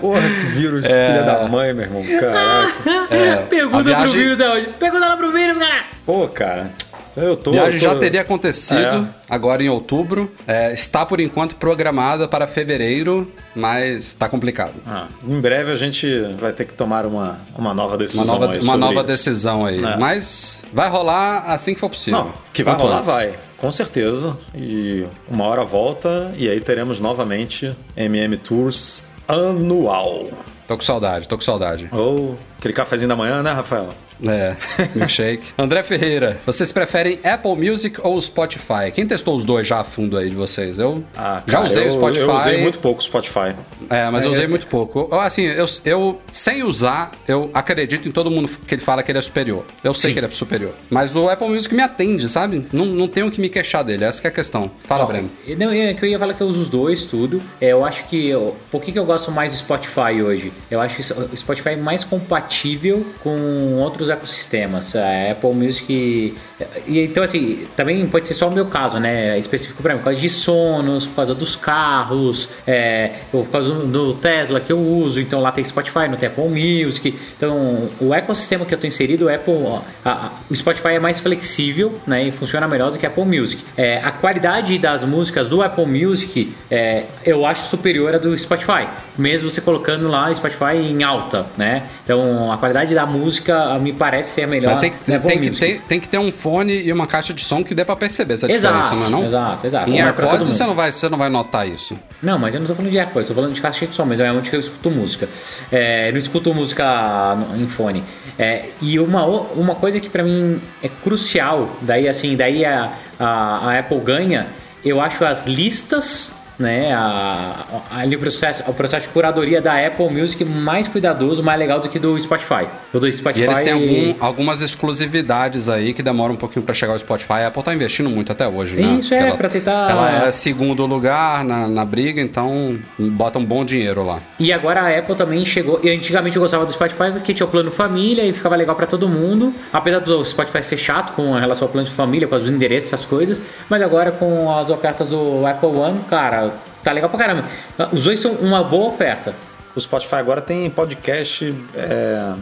Porra, que vírus, filha da mãe, meu irmão. Caraca. Pergunta a viagem- pro vírus da onde? Pergunta lá pro vírus, cara! Pô, cara. Eu tô. Viagem eu tô- já teria acontecido É. agora em outubro. É, está por enquanto programada para fevereiro, mas está complicado. Ah, em breve a gente vai ter que tomar uma, uma nova decisão. Uma nova, uma nova decisão aí. É. Mas vai rolar assim que for possível. Não, que vai Quanto rolar, antes. vai. Com certeza. E uma hora volta e aí teremos novamente MM Tours anual. Tô com saudade, tô com saudade. Ou aquele cafezinho da manhã, né, Rafael? É, milkshake. André Ferreira, vocês preferem Apple Music ou Spotify? Quem testou os dois já a fundo aí de vocês? Eu já cara, usei eu, o Spotify. Eu usei muito pouco o Spotify. É, mas eu É, usei eu- muito pouco. Eu, assim, eu, eu, sem usar, eu acredito em todo mundo que ele fala que ele é superior. Eu sei Sim. que ele é superior. Mas o Apple Music me atende, sabe? Não, não tenho o que me queixar dele. Essa que é a questão. Fala, Breno. Não, é que eu ia falar que eu uso os dois, tudo. É, eu acho que. eu- por que, que eu gosto mais do Spotify hoje? Eu acho o Spotify mais compatível com outros ecossistemas. A Apple Music. E, então, assim, também pode ser só o meu caso, né? Específico pra mim, por causa de sonos, por causa dos carros, é, por causa do, Tesla que eu uso. Então lá tem Spotify, não tem Apple Music. Então, o ecossistema que eu tô inserido, o Apple. a- a- o Spotify é mais flexível, né? E funciona melhor do que a Apple Music. É, a qualidade das músicas do Apple Music é, eu acho superior à do Spotify, mesmo você colocando lá Spotify em alta, né? Então a qualidade da música me parece ser a melhor. Mas tem, que, Apple tem, que tem que ter um fone e uma caixa de som que dê pra perceber essa Exato, diferença, não é não? exato, exato. Em AirPods você não, vai, você não vai notar isso. Não, mas eu não tô falando de AirPods, tô falando de caixa de som, mas é onde que eu escuto música. É, eu não escuto música em fone. É, e uma, uma coisa que pra mim é crucial, daí assim, daí a, a, a Apple ganha, eu acho as listas. Né, a, a- ali o processo, o processo de curadoria da Apple Music mais cuidadoso, mais legal do que do Spotify. O do Spotify E eles têm algum- algumas exclusividades aí que demoram um pouquinho pra chegar ao Spotify. A Apple tá investindo muito até hoje, né? Isso, é, Porque ela, pra tentar- Ela é segundo lugar na, na briga, então bota um bom dinheiro lá. E agora a Apple também chegou. E antigamente eu gostava do Spotify porque tinha o plano família e ficava legal pra todo mundo. Apesar do Spotify ser chato com relação ao plano de família, com os endereços, essas coisas. Mas agora com as ofertas do Apple One, cara, tá legal pra caramba. Os dois são uma boa oferta. O Spotify agora tem podcast é,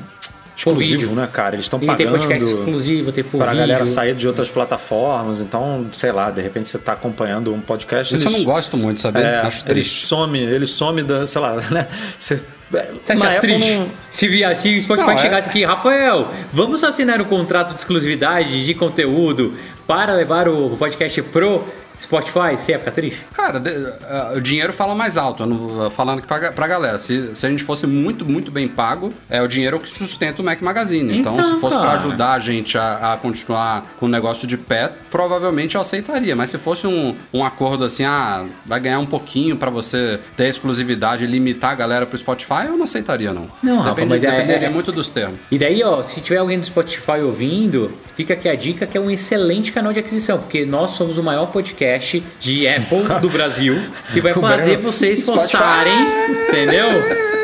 exclusivo, né, cara? Eles estão E tem podcast pagando exclusivo, tem por para a vídeo. galera sair de outras plataformas. Então, sei lá, de repente você tá acompanhando um podcast. Isso eu eles- não gosto muito, sabe? É, Acho ele triste. some, ele some da, sei lá, né? Você, Você na acha Apple triste? não- Se, via, se o Spotify Não, é- chegasse aqui, Rafael, vamos assinar um contrato de exclusividade de conteúdo para levar o podcast pro Spotify? Você ia ficar triste? Cara, de- eh, o dinheiro fala mais alto. Eu não, falando aqui pra, pra galera. Se, se a gente fosse muito, muito bem pago, é o dinheiro que sustenta o Mac Magazine. Então, Então, se fosse pra cara. ajudar a gente a, a continuar com o negócio de pé, provavelmente eu aceitaria. Mas se fosse um, um acordo assim, ah, vai ganhar um pouquinho pra você ter exclusividade e limitar a galera pro Spotify, eu não aceitaria, não. Não, Rafa, Depende- mas é- dependeria é- muito dos termos. E daí, ó, se tiver alguém do Spotify ouvindo, fica aqui a dica que é um excelente canal de aquisição, porque nós somos o maior podcast de Apple do Brasil, que vai O fazer vocês forçarem, entendeu?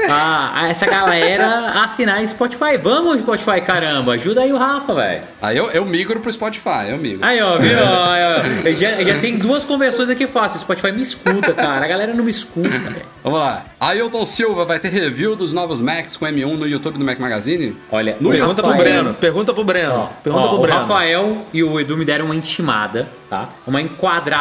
A, a essa galera assinar Spotify. Vamos, Spotify, caramba, ajuda aí o Rafa, velho. Aí eu, eu migro pro Spotify, eu migro. Aí, ó, viu? Ó, ó, já, já tem duas conversões aqui fáceis. Spotify me escuta, cara. A galera não me escuta, velho. Vamos lá. Ailton Silva vai ter review dos novos Macs com M1 no YouTube do Mac Magazine? Olha, No o Pergunta pro Rafael- Breno, pergunta pro Breno. Ó, pergunta ó, pro o Breno. Rafael e o Edu me deram uma intimada, tá? Uma enquadrada.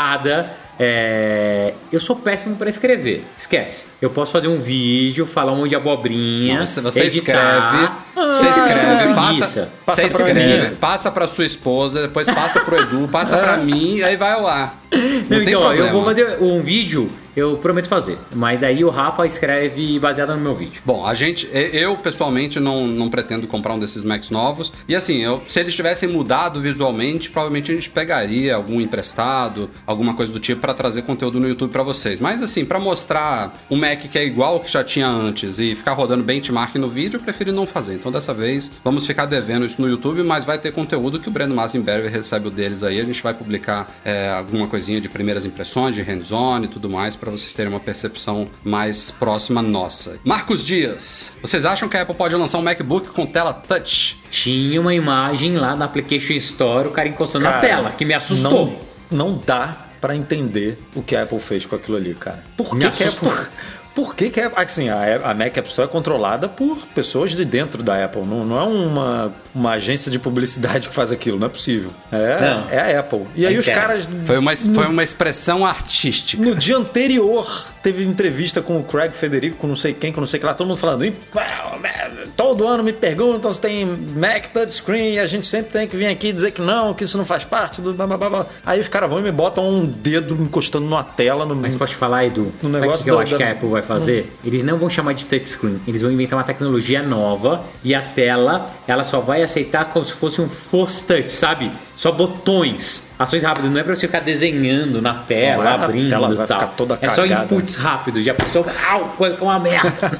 É, Eu sou péssimo pra escrever. Esquece. Eu posso fazer um vídeo, falar um monte de abobrinha. Não, você- editar. escreve. Ah, Você escreve, passa. Passa você escreve, mim. passa pra sua esposa, depois passa pro Edu, passa pra mim, aí vai ar. Não, Não, tem então, ó, eu vou fazer um vídeo, eu prometo fazer. Mas aí o Rafa escreve baseado no meu vídeo. Bom, a gente, eu pessoalmente não, não pretendo comprar um desses Macs novos. E assim, eu- se eles tivessem mudado visualmente, provavelmente a gente pegaria algum emprestado, alguma coisa do tipo, pra trazer conteúdo no YouTube pra vocês. Mas assim, pra mostrar um Mac que é igual ao que já tinha antes e ficar rodando benchmark no vídeo, eu preferi não fazer. Então dessa vez vamos ficar devendo isso no YouTube, mas vai ter conteúdo que o Breno Masenberg recebe o deles aí. A gente vai publicar é, alguma coisinha de primeiras impressões, de hands-on e tudo mais, pra vocês terem uma percepção mais próxima nossa. Marcos Dias, vocês acham que a Apple pode lançar um MacBook com tela touch? Tinha uma imagem lá na Application Store, o cara encostando na Cara, tela, que me assustou. Não, não dá pra entender o que a Apple fez com aquilo ali, cara. Por que, que a. Apple. Por que, que a, assim, a, a Mac App Store é controlada por pessoas de dentro da Apple? Não, não é uma, uma agência de publicidade que faz aquilo, não é possível. É, Não. é a Apple. E aí É os caras. Foi uma, foi uma expressão artística. No dia anterior, teve entrevista com o Craig Federico, com não sei quem, com não sei que lá, todo mundo falando. "Ih, well, man, Todo ano me perguntam se tem Mac touchscreen e a gente sempre tem que vir aqui dizer que não, que isso não faz parte do. blá, blá, blá, blá." Aí os caras vão e me botam um dedo encostando numa tela. No... Mas pode falar, Edu, No sabe o negócio que eu da- acho que a Apple vai fazer? Eles não vão chamar de touchscreen, eles vão inventar uma tecnologia nova e a tela, ela só vai aceitar como se fosse um force touch, sabe? Só botões, ações rápidas, não é pra você ficar desenhando na tela, Não é, abrindo tela e vai tal. ficar toda é só inputs rápidos, já pensou, au, foi com uma merda.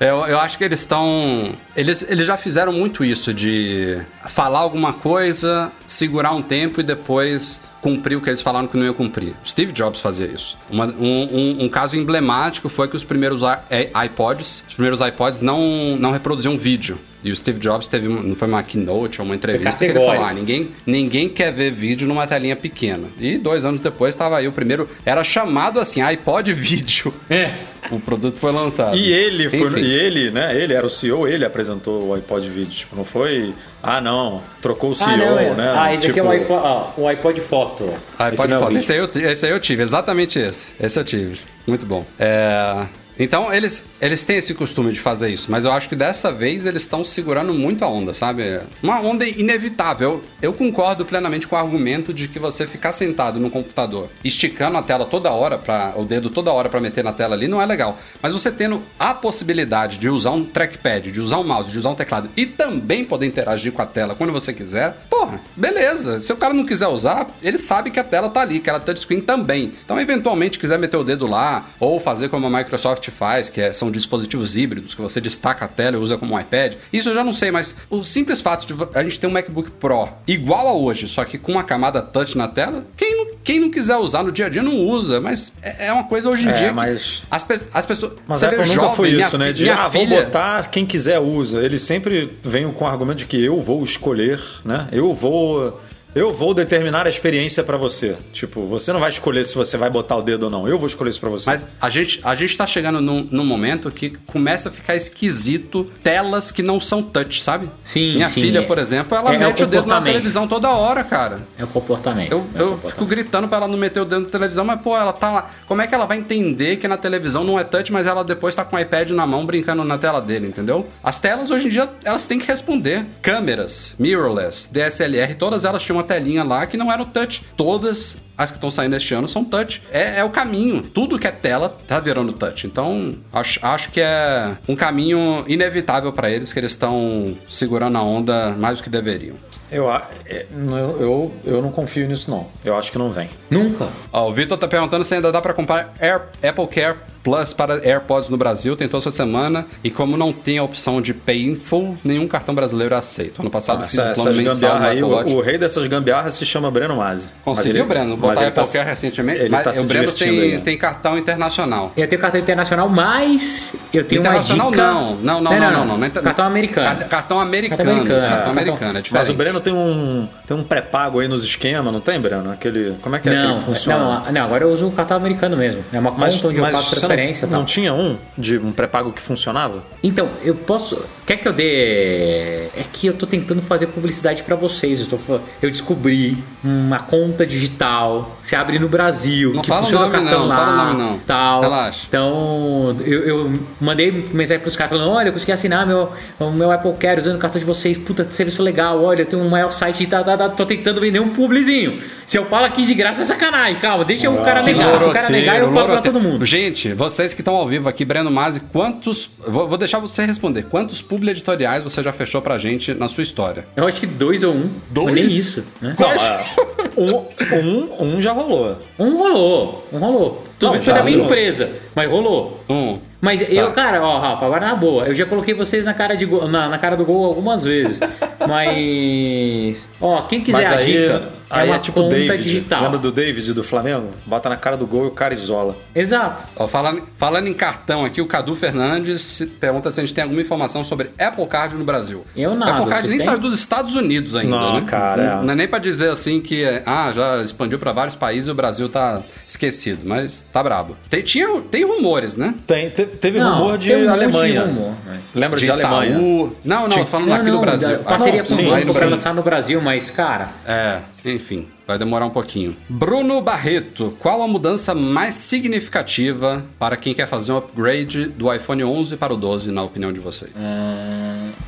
Eu, eu acho que eles estão. Eles, eles já fizeram muito isso de falar alguma coisa, segurar um tempo e depois cumprir o que eles falaram que não ia cumprir. Steve Jobs fazia isso. Uma- um, um- um caso emblemático foi que os primeiros eh, iPods, os primeiros iPods não, não reproduziam vídeo. E o Steve Jobs teve, uma- não foi uma keynote ou uma entrevista que ele falou: ah, ninguém, ninguém quer ver vídeo numa telinha pequena. E dois anos depois estava aí o primeiro, era chamado assim, iPod Vídeo. É. O produto foi lançado. E ele foi, e ele, né? Ele era o CEO, ele apresentou o iPod Vídeo. Tipo, não foi. Ah, não, trocou o CEO, ah, não, é. né? ah, esse aqui é o Tipo, iPod, ó, o iPod Foto. Ah, Esse pode não é o falar. vídeo. Esse aí, eu, esse aí eu tive, exatamente esse. Esse eu tive. Muito bom. É, Então, eles, eles têm esse costume de fazer isso, mas eu acho que dessa vez eles estão segurando muito a onda, sabe? Uma onda inevitável. Eu concordo plenamente com o argumento de que você ficar sentado no computador, esticando a tela toda hora, pra, o dedo toda hora para meter na tela ali, não é legal. Mas você tendo a possibilidade de usar um trackpad, de usar um mouse, de usar um teclado e também poder interagir com a tela quando você quiser, porra, beleza. Se o cara não quiser usar, ele sabe que a tela tá ali, que ela touchscreen também. Então, eventualmente, quiser meter o dedo lá, ou fazer como a Microsoft faz, que é- são dispositivos híbridos, que você destaca a tela e usa como um iPad. Isso eu já não sei, mas o simples fato de a gente ter um MacBook Pro igual a hoje, só que com uma camada touch na tela, quem não, quem não quiser usar no dia a dia não usa, mas é, é uma coisa hoje em É, dia que mas- as, pe- as pessoas... Mas você a vê Apple nunca jovem, foi minha isso, né? fi- De, minha ah, vou filha- botar, quem quiser usa. Eles sempre vêm com o argumento de que eu vou escolher, né? Eu vou. Eu vou determinar a experiência pra você. Tipo, você não vai escolher se você vai botar o dedo ou não. Eu vou escolher isso pra você. Mas a gente, a gente tá chegando num, num momento que começa a ficar esquisito telas que não são touch, sabe? Sim, Minha sim, filha, é. por exemplo, ela É, é o mete o, dedo na televisão toda hora, cara. É o comportamento. Eu, é o eu comportamento. fico gritando pra ela não meter o dedo na televisão, mas, pô, ela tá lá. Como é que ela vai entender que na televisão não é touch, mas ela depois tá com o iPad na mão brincando na tela dele, entendeu? As telas hoje em dia, elas têm que responder. Câmeras, mirrorless, DSLR, todas elas tinham uma telinha lá que não era o touch. Todas as que estão saindo este ano são touch. É, é o caminho. Tudo que é tela tá virando touch. Então, acho, acho que é um caminho inevitável pra eles, que eles estão segurando a onda mais do que deveriam. Eu, é, eu, eu, eu não confio nisso, não. Eu acho que não vem. Nunca. Ó, o Vitor tá perguntando se ainda dá pra comprar Air- Apple Care Plus para AirPods no Brasil. Tentou essa semana e como não tem a opção de Painful, nenhum cartão brasileiro aceita. Ano passado fiz Essa, o plano mensal aí, o, o rei dessas gambiarras se chama Breno Masi. Mas Conseguiu, ele- Breno? mas Botar ele tá- Care recentemente? Ele Mas tá se o Breno tem, aí. tem cartão internacional. Eu tenho cartão internacional, mas eu tenho uma internacional dica... não. Não, não, não, não. não, não. Inter- Cartão americano. Ca- Cartão americano. Cartão americano, Cartão cartão- americano, é diferente. Mas o Breno tem um, tem um pré-pago aí nos esquemas, não tem, Breno? Aquele, como é que é aquele Não, que funciona? não, não, agora eu uso o cartão americano mesmo. É uma Mas- conta onde eu mas faço você transferência não, não tinha um de um pré-pago que funcionava? Então, eu posso. Quer que eu dê. É que eu tô tentando fazer publicidade pra vocês. Eu, tô... eu descobri uma conta digital. Se abre no Brasil. Não que fala o funciona o nome, cartão não, lá. fala o nome, não. Tal. Relaxa. Então, eu, eu mandei mensagem pros caras falando: olha, eu consegui assinar meu, o meu Apple Care usando o cartão de vocês. Puta, serviço legal. Olha, eu tenho um maior site. Tá, tá, tá, tô tentando vender um publizinho. Se eu falo aqui de graça é sacanagem. Calma, deixa o cara Que negar. Se o cara negar, eu loroteiro, falo pra todo mundo. Gente, vocês que estão ao vivo aqui, Breno Masi, quantos. Vou, vou deixar você responder. Quantos publi editoriais você já fechou pra gente na sua história? Eu acho que dois ou um. Dois? Mas nem isso, né? Não, é, um, um, um já rolou. Um rolou, um rolou. Tudo Não, foi da minha empresa, mas rolou. Um. Mas eu, cara, ó, Rafa, agora na boa, eu já coloquei vocês na cara, de go- na, na cara do gol algumas vezes. mas. Ó, quem quiser Mas a aí, dica, é aí uma é tipo conta David. digital. Lembra do David do Flamengo? Bota na cara do gol e o cara isola. Exato. Ó, falando, falando em cartão aqui, o Cadu Fernandes pergunta se a gente tem alguma informação sobre Apple Card no Brasil. Eu nada, Apple Card nem saiu dos Estados Unidos ainda, Não, né? cara, é. Não, não é nem pra dizer assim que ah, já expandiu pra vários países e o Brasil tá esquecido, mas tá brabo. Tem, tinha, tem rumores, né? Tem, te- teve Não, rumor de um monte de Alemanha. rumor, né? Lembra de, Itaú. Alemanha? Não, não, Tinha- falando Não, aqui no não, Brasil. da- Parceria Ah, com o banco pra lançar no Brasil, mas, cara, É, enfim, vai demorar um pouquinho. Bruno Barreto, qual a mudança mais significativa para quem quer fazer um upgrade do iPhone 11 para o 12, na opinião de vocês?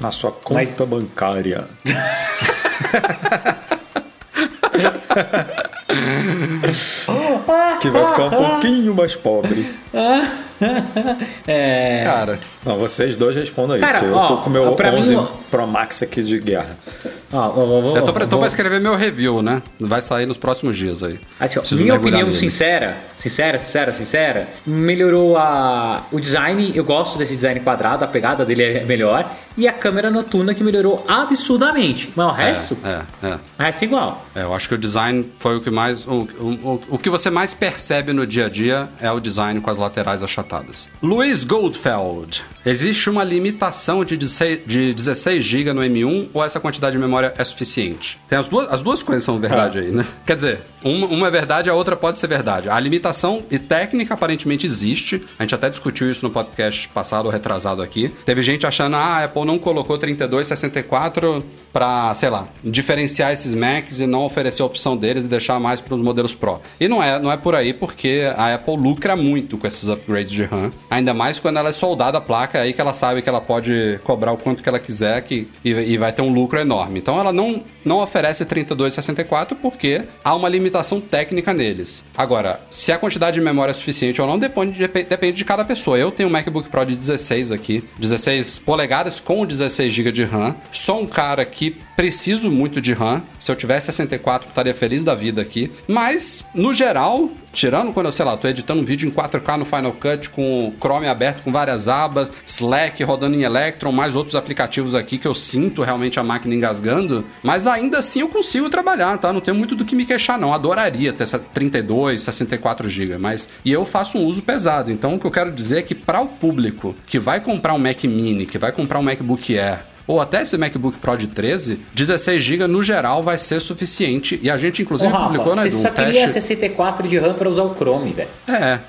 Na sua conta bancária. que vai ficar um pouquinho mais pobre. é. Cara, Não, vocês dois respondam aí, Cara, porque eu ó, tô com o meu pra mim, 11 ó- Pro Max aqui de guerra. Ó, ó, ó, eu tô, pra, tô vou- pra escrever meu review, né? Vai sair nos próximos dias aí. Assim, minha opinião nele. sincera, sincera, sincera, sincera, melhorou a, o design. Eu gosto desse design quadrado, a pegada dele é melhor. E a câmera noturna que melhorou absurdamente. Mas o resto, É, é. o resto é igual. É, eu acho que o design foi o que mais. O, o, o, o que você mais percebe no dia a dia é o design com as laterais achatadas. Luiz Goldfeld. Existe uma limitação de 16, de 16 GB no M1 ou essa quantidade de memória é suficiente? Tem as duas, as duas coisas são verdade aí, né? Quer dizer, uma, uma é verdade, a outra pode ser verdade. A limitação e técnica aparentemente existe. A gente até discutiu isso no podcast passado ou retrasado aqui. Teve gente achando, ah, a Apple não colocou 32, 64 para, sei lá, diferenciar esses Macs e não oferecer a opção deles e deixar mais para os modelos Pro. E não é, não é por aí, porque a Apple lucra muito com esses upgrades de RAM, ainda mais quando ela é soldada a placa, é aí que ela sabe que ela pode cobrar o quanto que ela quiser que, e, e vai ter um lucro enorme. Então ela não, não oferece 32 64 porque há uma limitação técnica neles. Agora, se a quantidade de memória é suficiente ou não, depende, dep- depende de cada pessoa. Eu tenho um MacBook Pro de 16 aqui, 16 polegadas com 16 GB de RAM. Sou um cara que preciso muito de RAM. Se eu tivesse 64, eu estaria feliz da vida aqui. Mas, no geral, tirando quando eu, sei lá, tô editando um vídeo em 4K no Final Cut com o Chrome aberto com várias abas, Slack rodando em Electron, mais outros aplicativos aqui que eu sinto realmente a máquina engasgando, mas ainda assim eu consigo trabalhar, tá? Não tenho muito do que me queixar não. Adoraria ter essa 32, 64 GB, mas e eu faço um uso pesado. Então o que eu quero dizer é que para o público que vai comprar um Mac Mini, que vai comprar um MacBook Air ou até esse MacBook Pro de 13, 16 GB no geral vai ser suficiente. E a gente, Ô, inclusive, Rafa, publicou né, você Edu, só um queria teste. 64 de RAM para usar o Chrome, velho. É,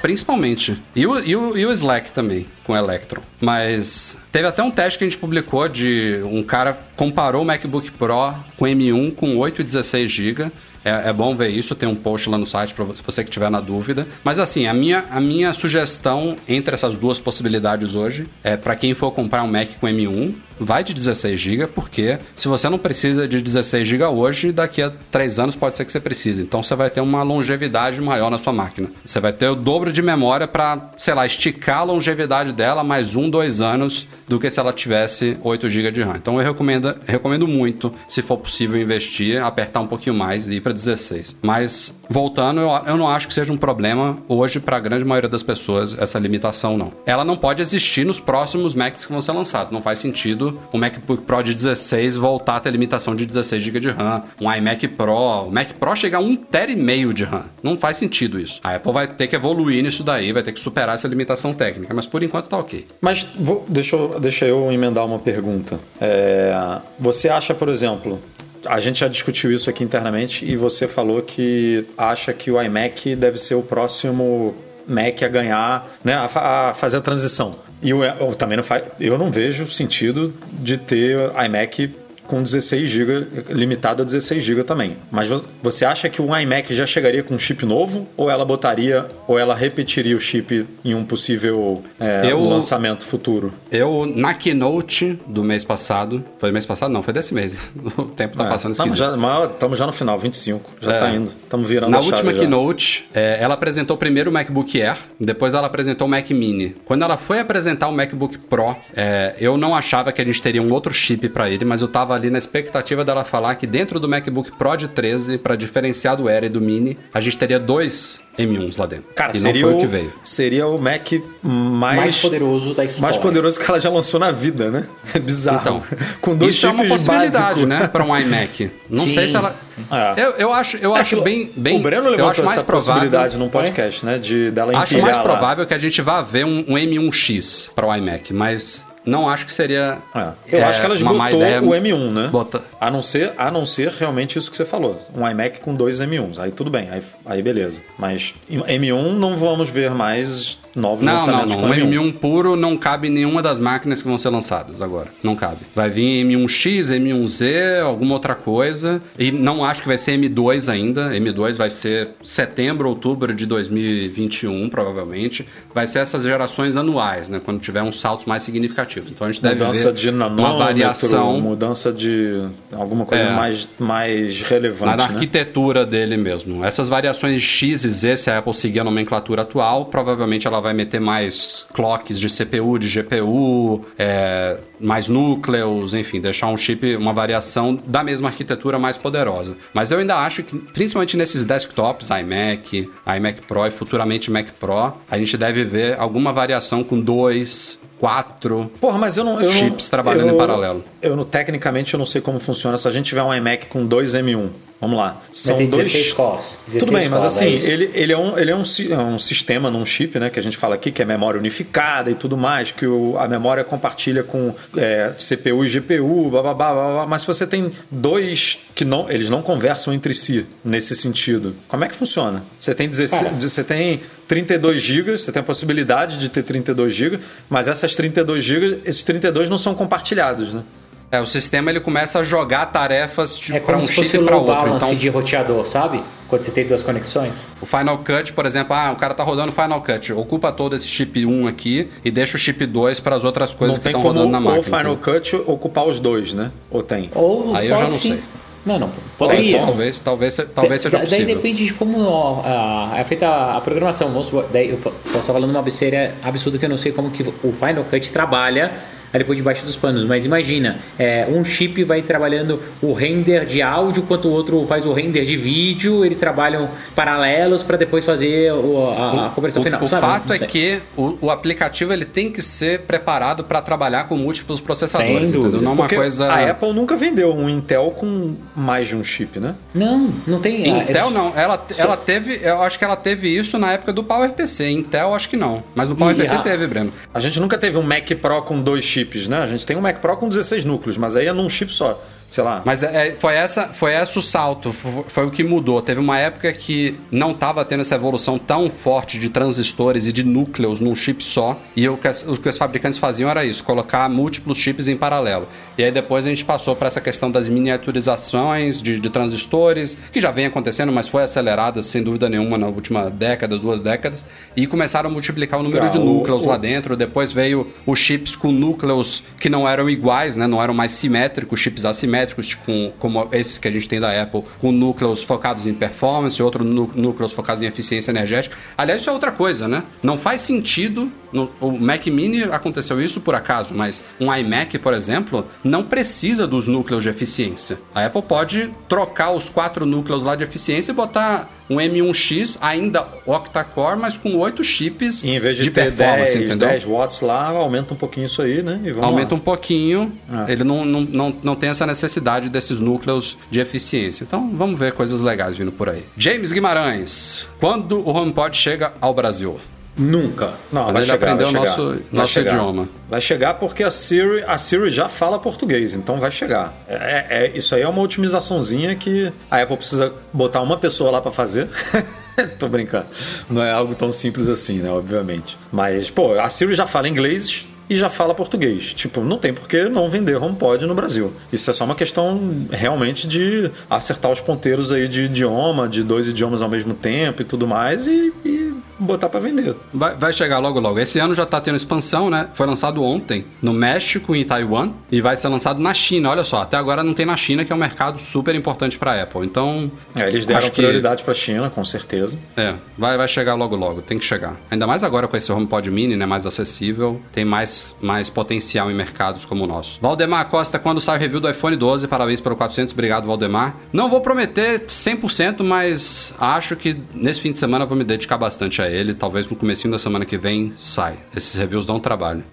principalmente. E o, e, o, e o Slack também, com o Electron. Mas teve até um teste que a gente publicou de um cara comparou o MacBook Pro com M1 com 8 e 16 GB. É, é bom ver isso, tem um post lá no site para você que tiver na dúvida. Mas assim, a minha, a minha sugestão entre essas duas possibilidades hoje é para quem for comprar um Mac com M1, vai de 16 GB, porque se você não precisa de 16 GB hoje, daqui a 3 anos pode ser que você precise. Então você vai ter uma longevidade maior na sua máquina. Você vai ter o dobro de memória para, sei lá, esticar a longevidade dela mais um, dois anos do que se ela tivesse 8 GB de RAM. Então eu recomendo, recomendo muito, se for possível investir, apertar um pouquinho mais e ir para 16. Mas voltando, eu, eu não acho que seja um problema hoje para a grande maioria das pessoas essa limitação não. Ela não pode existir nos próximos Macs que vão ser lançados. Não faz sentido o MacBook Pro de 16 voltar a ter limitação de 16 GB de RAM, um iMac Pro, o Mac Pro chegar a 1 TB e meio de RAM. Não faz sentido isso. A Apple vai ter que evoluir nisso daí, vai ter que superar essa limitação técnica, mas por enquanto tá OK. Mas vou- deixa, eu, deixa eu emendar uma pergunta. É, você acha, por exemplo, a gente já discutiu isso aqui internamente e você falou que acha que o iMac deve ser o próximo Mac a ganhar, né, a, a fazer a transição. E eu, eu também não faz, eu não vejo sentido de ter iMac com 16 GB, limitado a 16 GB também. Mas vo- você acha que o iMac já chegaria com um chip novo? Ou ela botaria, ou ela repetiria o chip em um possível é, Eu- lançamento futuro? Eu, na keynote do mês passado, foi mês passado? Não, foi desse mês. né? O tempo tá passando Estamos esquisito. já, estamos já no final, 25. Já É. tá indo. Estamos virando Na a última já. keynote, é, ela apresentou primeiro o MacBook Air, depois ela apresentou o Mac Mini. Quando ela foi apresentar o MacBook Pro, é, eu não achava que a gente teria um outro chip para ele, mas eu tava ali na expectativa dela falar que dentro do MacBook Pro de 13, para diferenciar do Air e do Mini, a gente teria dois M1s lá dentro. Cara, e não seria foi o o, que veio. seria o Mac mais, Mais poderoso da história. mais poderoso que ela já lançou na vida, né? É bizarro. Então, Com dois isso é uma possibilidade, básicos. né, para um iMac. Não Sim. sei se ela. É. Eu, eu acho, eu É acho bem, bem. o Breno eu levantou acho mais essa provável. possibilidade num podcast, né? De dela Acho mais lá. provável que a gente vá ver um, um M1X para o iMac, mas não acho que seria. É. Eu é, acho que ela esgotou o M1, né? bota- A não ser, a não ser realmente isso que você falou. Um iMac com dois M1s. Aí tudo bem, aí, aí beleza. Mas em M1 não vamos ver mais novos Não, não, lançamentos não. com Um M1. M1 puro não cabe em nenhuma das máquinas que vão ser lançadas agora. Não cabe. Vai vir M1X, M1Z, alguma outra coisa. E não acho que vai ser M2 ainda. M2 vai ser setembro, outubro de 2021, provavelmente. Vai ser essas gerações anuais, né? Quando tiver uns saltos mais significativos. Então a gente deve Mudança ver de uma variação. mudança de alguma coisa É. mais, mais relevante, na né? arquitetura dele mesmo. Essas variações de X e Z, se a Apple seguir a nomenclatura atual, provavelmente ela vai meter mais clocks de CPU, de GPU, é, mais núcleos, enfim, deixar um chip, uma variação da mesma arquitetura mais poderosa. Mas eu ainda acho que, principalmente nesses desktops, iMac, iMac Pro e futuramente Mac Pro, a gente deve ver alguma variação com dois, quatro. Porra, mas eu não. Eu não- Chips trabalhando eu- em paralelo. Eu, não- tecnicamente, eu não sei como funciona. Se a gente tiver um iMac com dois M1, vamos lá. São ter dois. 16 cores. 16 Tudo bem, mas assim, é ele, ele, é, um, ele é, um, é um sistema num chip, né? Que a gente fala aqui, que é memória unificada e tudo mais, que o- a memória compartilha com é, CPU e GPU, blá, blá, blá, blá, blá. Mas se você tem dois que não. Eles não conversam entre si nesse sentido. Como é que funciona? Você tem 16. Cara. Você tem 32 GB, você tem a possibilidade de ter 32 GB, mas essas 32 GB, esses 32 não são compartilhados, né? É, o sistema ele começa a jogar tarefas É para um chip o para outro. balance Então, de roteador, sabe? Quando você tem duas conexões. O Final Cut, por exemplo, ah, o cara tá rodando Final Cut, ocupa todo esse chip 1 aqui e deixa o chip 2 para as outras coisas não que estão rodando na máquina. o Final? Cut ocupar os dois, né? Ou tem? Ou Aí eu já não sim. sei. Não, não. Poderia. Talvez, talvez, talvez seja Da- Daí possível. depende de como é feita a programação. Vamos daí eu po- posso estar falando uma besteira absurda que eu não sei como que o Final Cut trabalha aí depois debaixo dos panos. Mas imagina, é, um chip vai trabalhando o render de áudio, enquanto o outro faz o render de vídeo. Eles trabalham paralelos para depois fazer o- a, a conversão O, final. o sabe? fato é que o, o aplicativo ele tem que ser preparado para trabalhar com múltiplos processadores, Sem entendeu? Não é uma coisa. a Apple nunca vendeu um Intel com mais de um chip, né? Não, não tem. ah, Intel é- não, ela, ela teve, eu acho que ela teve isso na época do PowerPC. Intel acho que não, mas no PowerPC a- teve, Breno. A gente nunca teve um Mac Pro com dois chips, né? A gente tem um Mac Pro com 16 núcleos, mas aí é num chip só. Sei lá. Mas é, é- foi, essa, foi esse o salto, foi, foi o que mudou. Teve uma época que não estava tendo essa evolução tão forte de transistores e de núcleos num chip só. E o que, o que os fabricantes faziam era isso, colocar múltiplos chips em paralelo. E aí depois a gente passou para essa questão das miniaturizações de, de transistores, que já vem acontecendo, mas foi acelerada sem dúvida nenhuma na última década, duas décadas. E começaram a multiplicar o número Ah, de o- núcleos o- lá dentro. Depois veio os chips com núcleos que não eram iguais, né? Não eram mais simétricos, chips assimétricos, com, como esses que a gente tem da Apple, com núcleos focados em performance, outros núcleos focados em eficiência energética. Aliás, isso é outra coisa, né? Não faz sentido. No, o Mac Mini aconteceu isso por acaso, mas um iMac, por exemplo, não precisa dos núcleos de eficiência. A Apple pode trocar os quatro núcleos lá de eficiência e botar um M1X ainda octa-core, mas com oito chips E em vez de, de ter performance, 10, entendeu? 10 watts lá, aumenta um pouquinho isso aí, né? Aumenta lá. um pouquinho, Ah. ele não, não, não, não tem essa necessidade desses núcleos de eficiência. Então vamos ver coisas legais vindo por aí. James Guimarães, quando o HomePod chega ao Brasil? Nunca. Não, Mas vai ele chegar, aprendeu vai nosso- chegar. Nosso chegar. idioma. Vai chegar porque a Siri, a Siri já fala português, então vai chegar. É, é- isso aí é uma otimizaçãozinha que a Apple precisa botar uma pessoa lá para fazer. Tô brincando. Não é algo tão simples assim, né? Obviamente. Mas, pô, a Siri já fala inglês e já fala português. Tipo, não tem por que não vender HomePod no Brasil. Isso é só uma questão realmente de acertar os ponteiros aí de idioma, de dois idiomas ao mesmo tempo e tudo mais, e, e botar para vender. Vai, vai, chegar logo logo. Esse ano já tá tendo expansão, né? Foi lançado ontem no México e em Taiwan e vai ser lançado na China. Olha só, até agora não tem na China, que é um mercado super importante para Apple. Então, é, eles deram prioridade que... para China, com certeza. É, vai vai chegar logo logo, tem que chegar. Ainda mais agora com esse HomePod Mini, né, mais acessível, tem mais mais potencial em mercados como o nosso. Valdemar Costa, quando sai o review do iPhone 12, parabéns pelo 400, obrigado Valdemar. Não vou prometer 100%, mas acho que nesse fim de semana vou me dedicar bastante a ele. Talvez no comecinho da semana que vem sai. Esses reviews dão trabalho.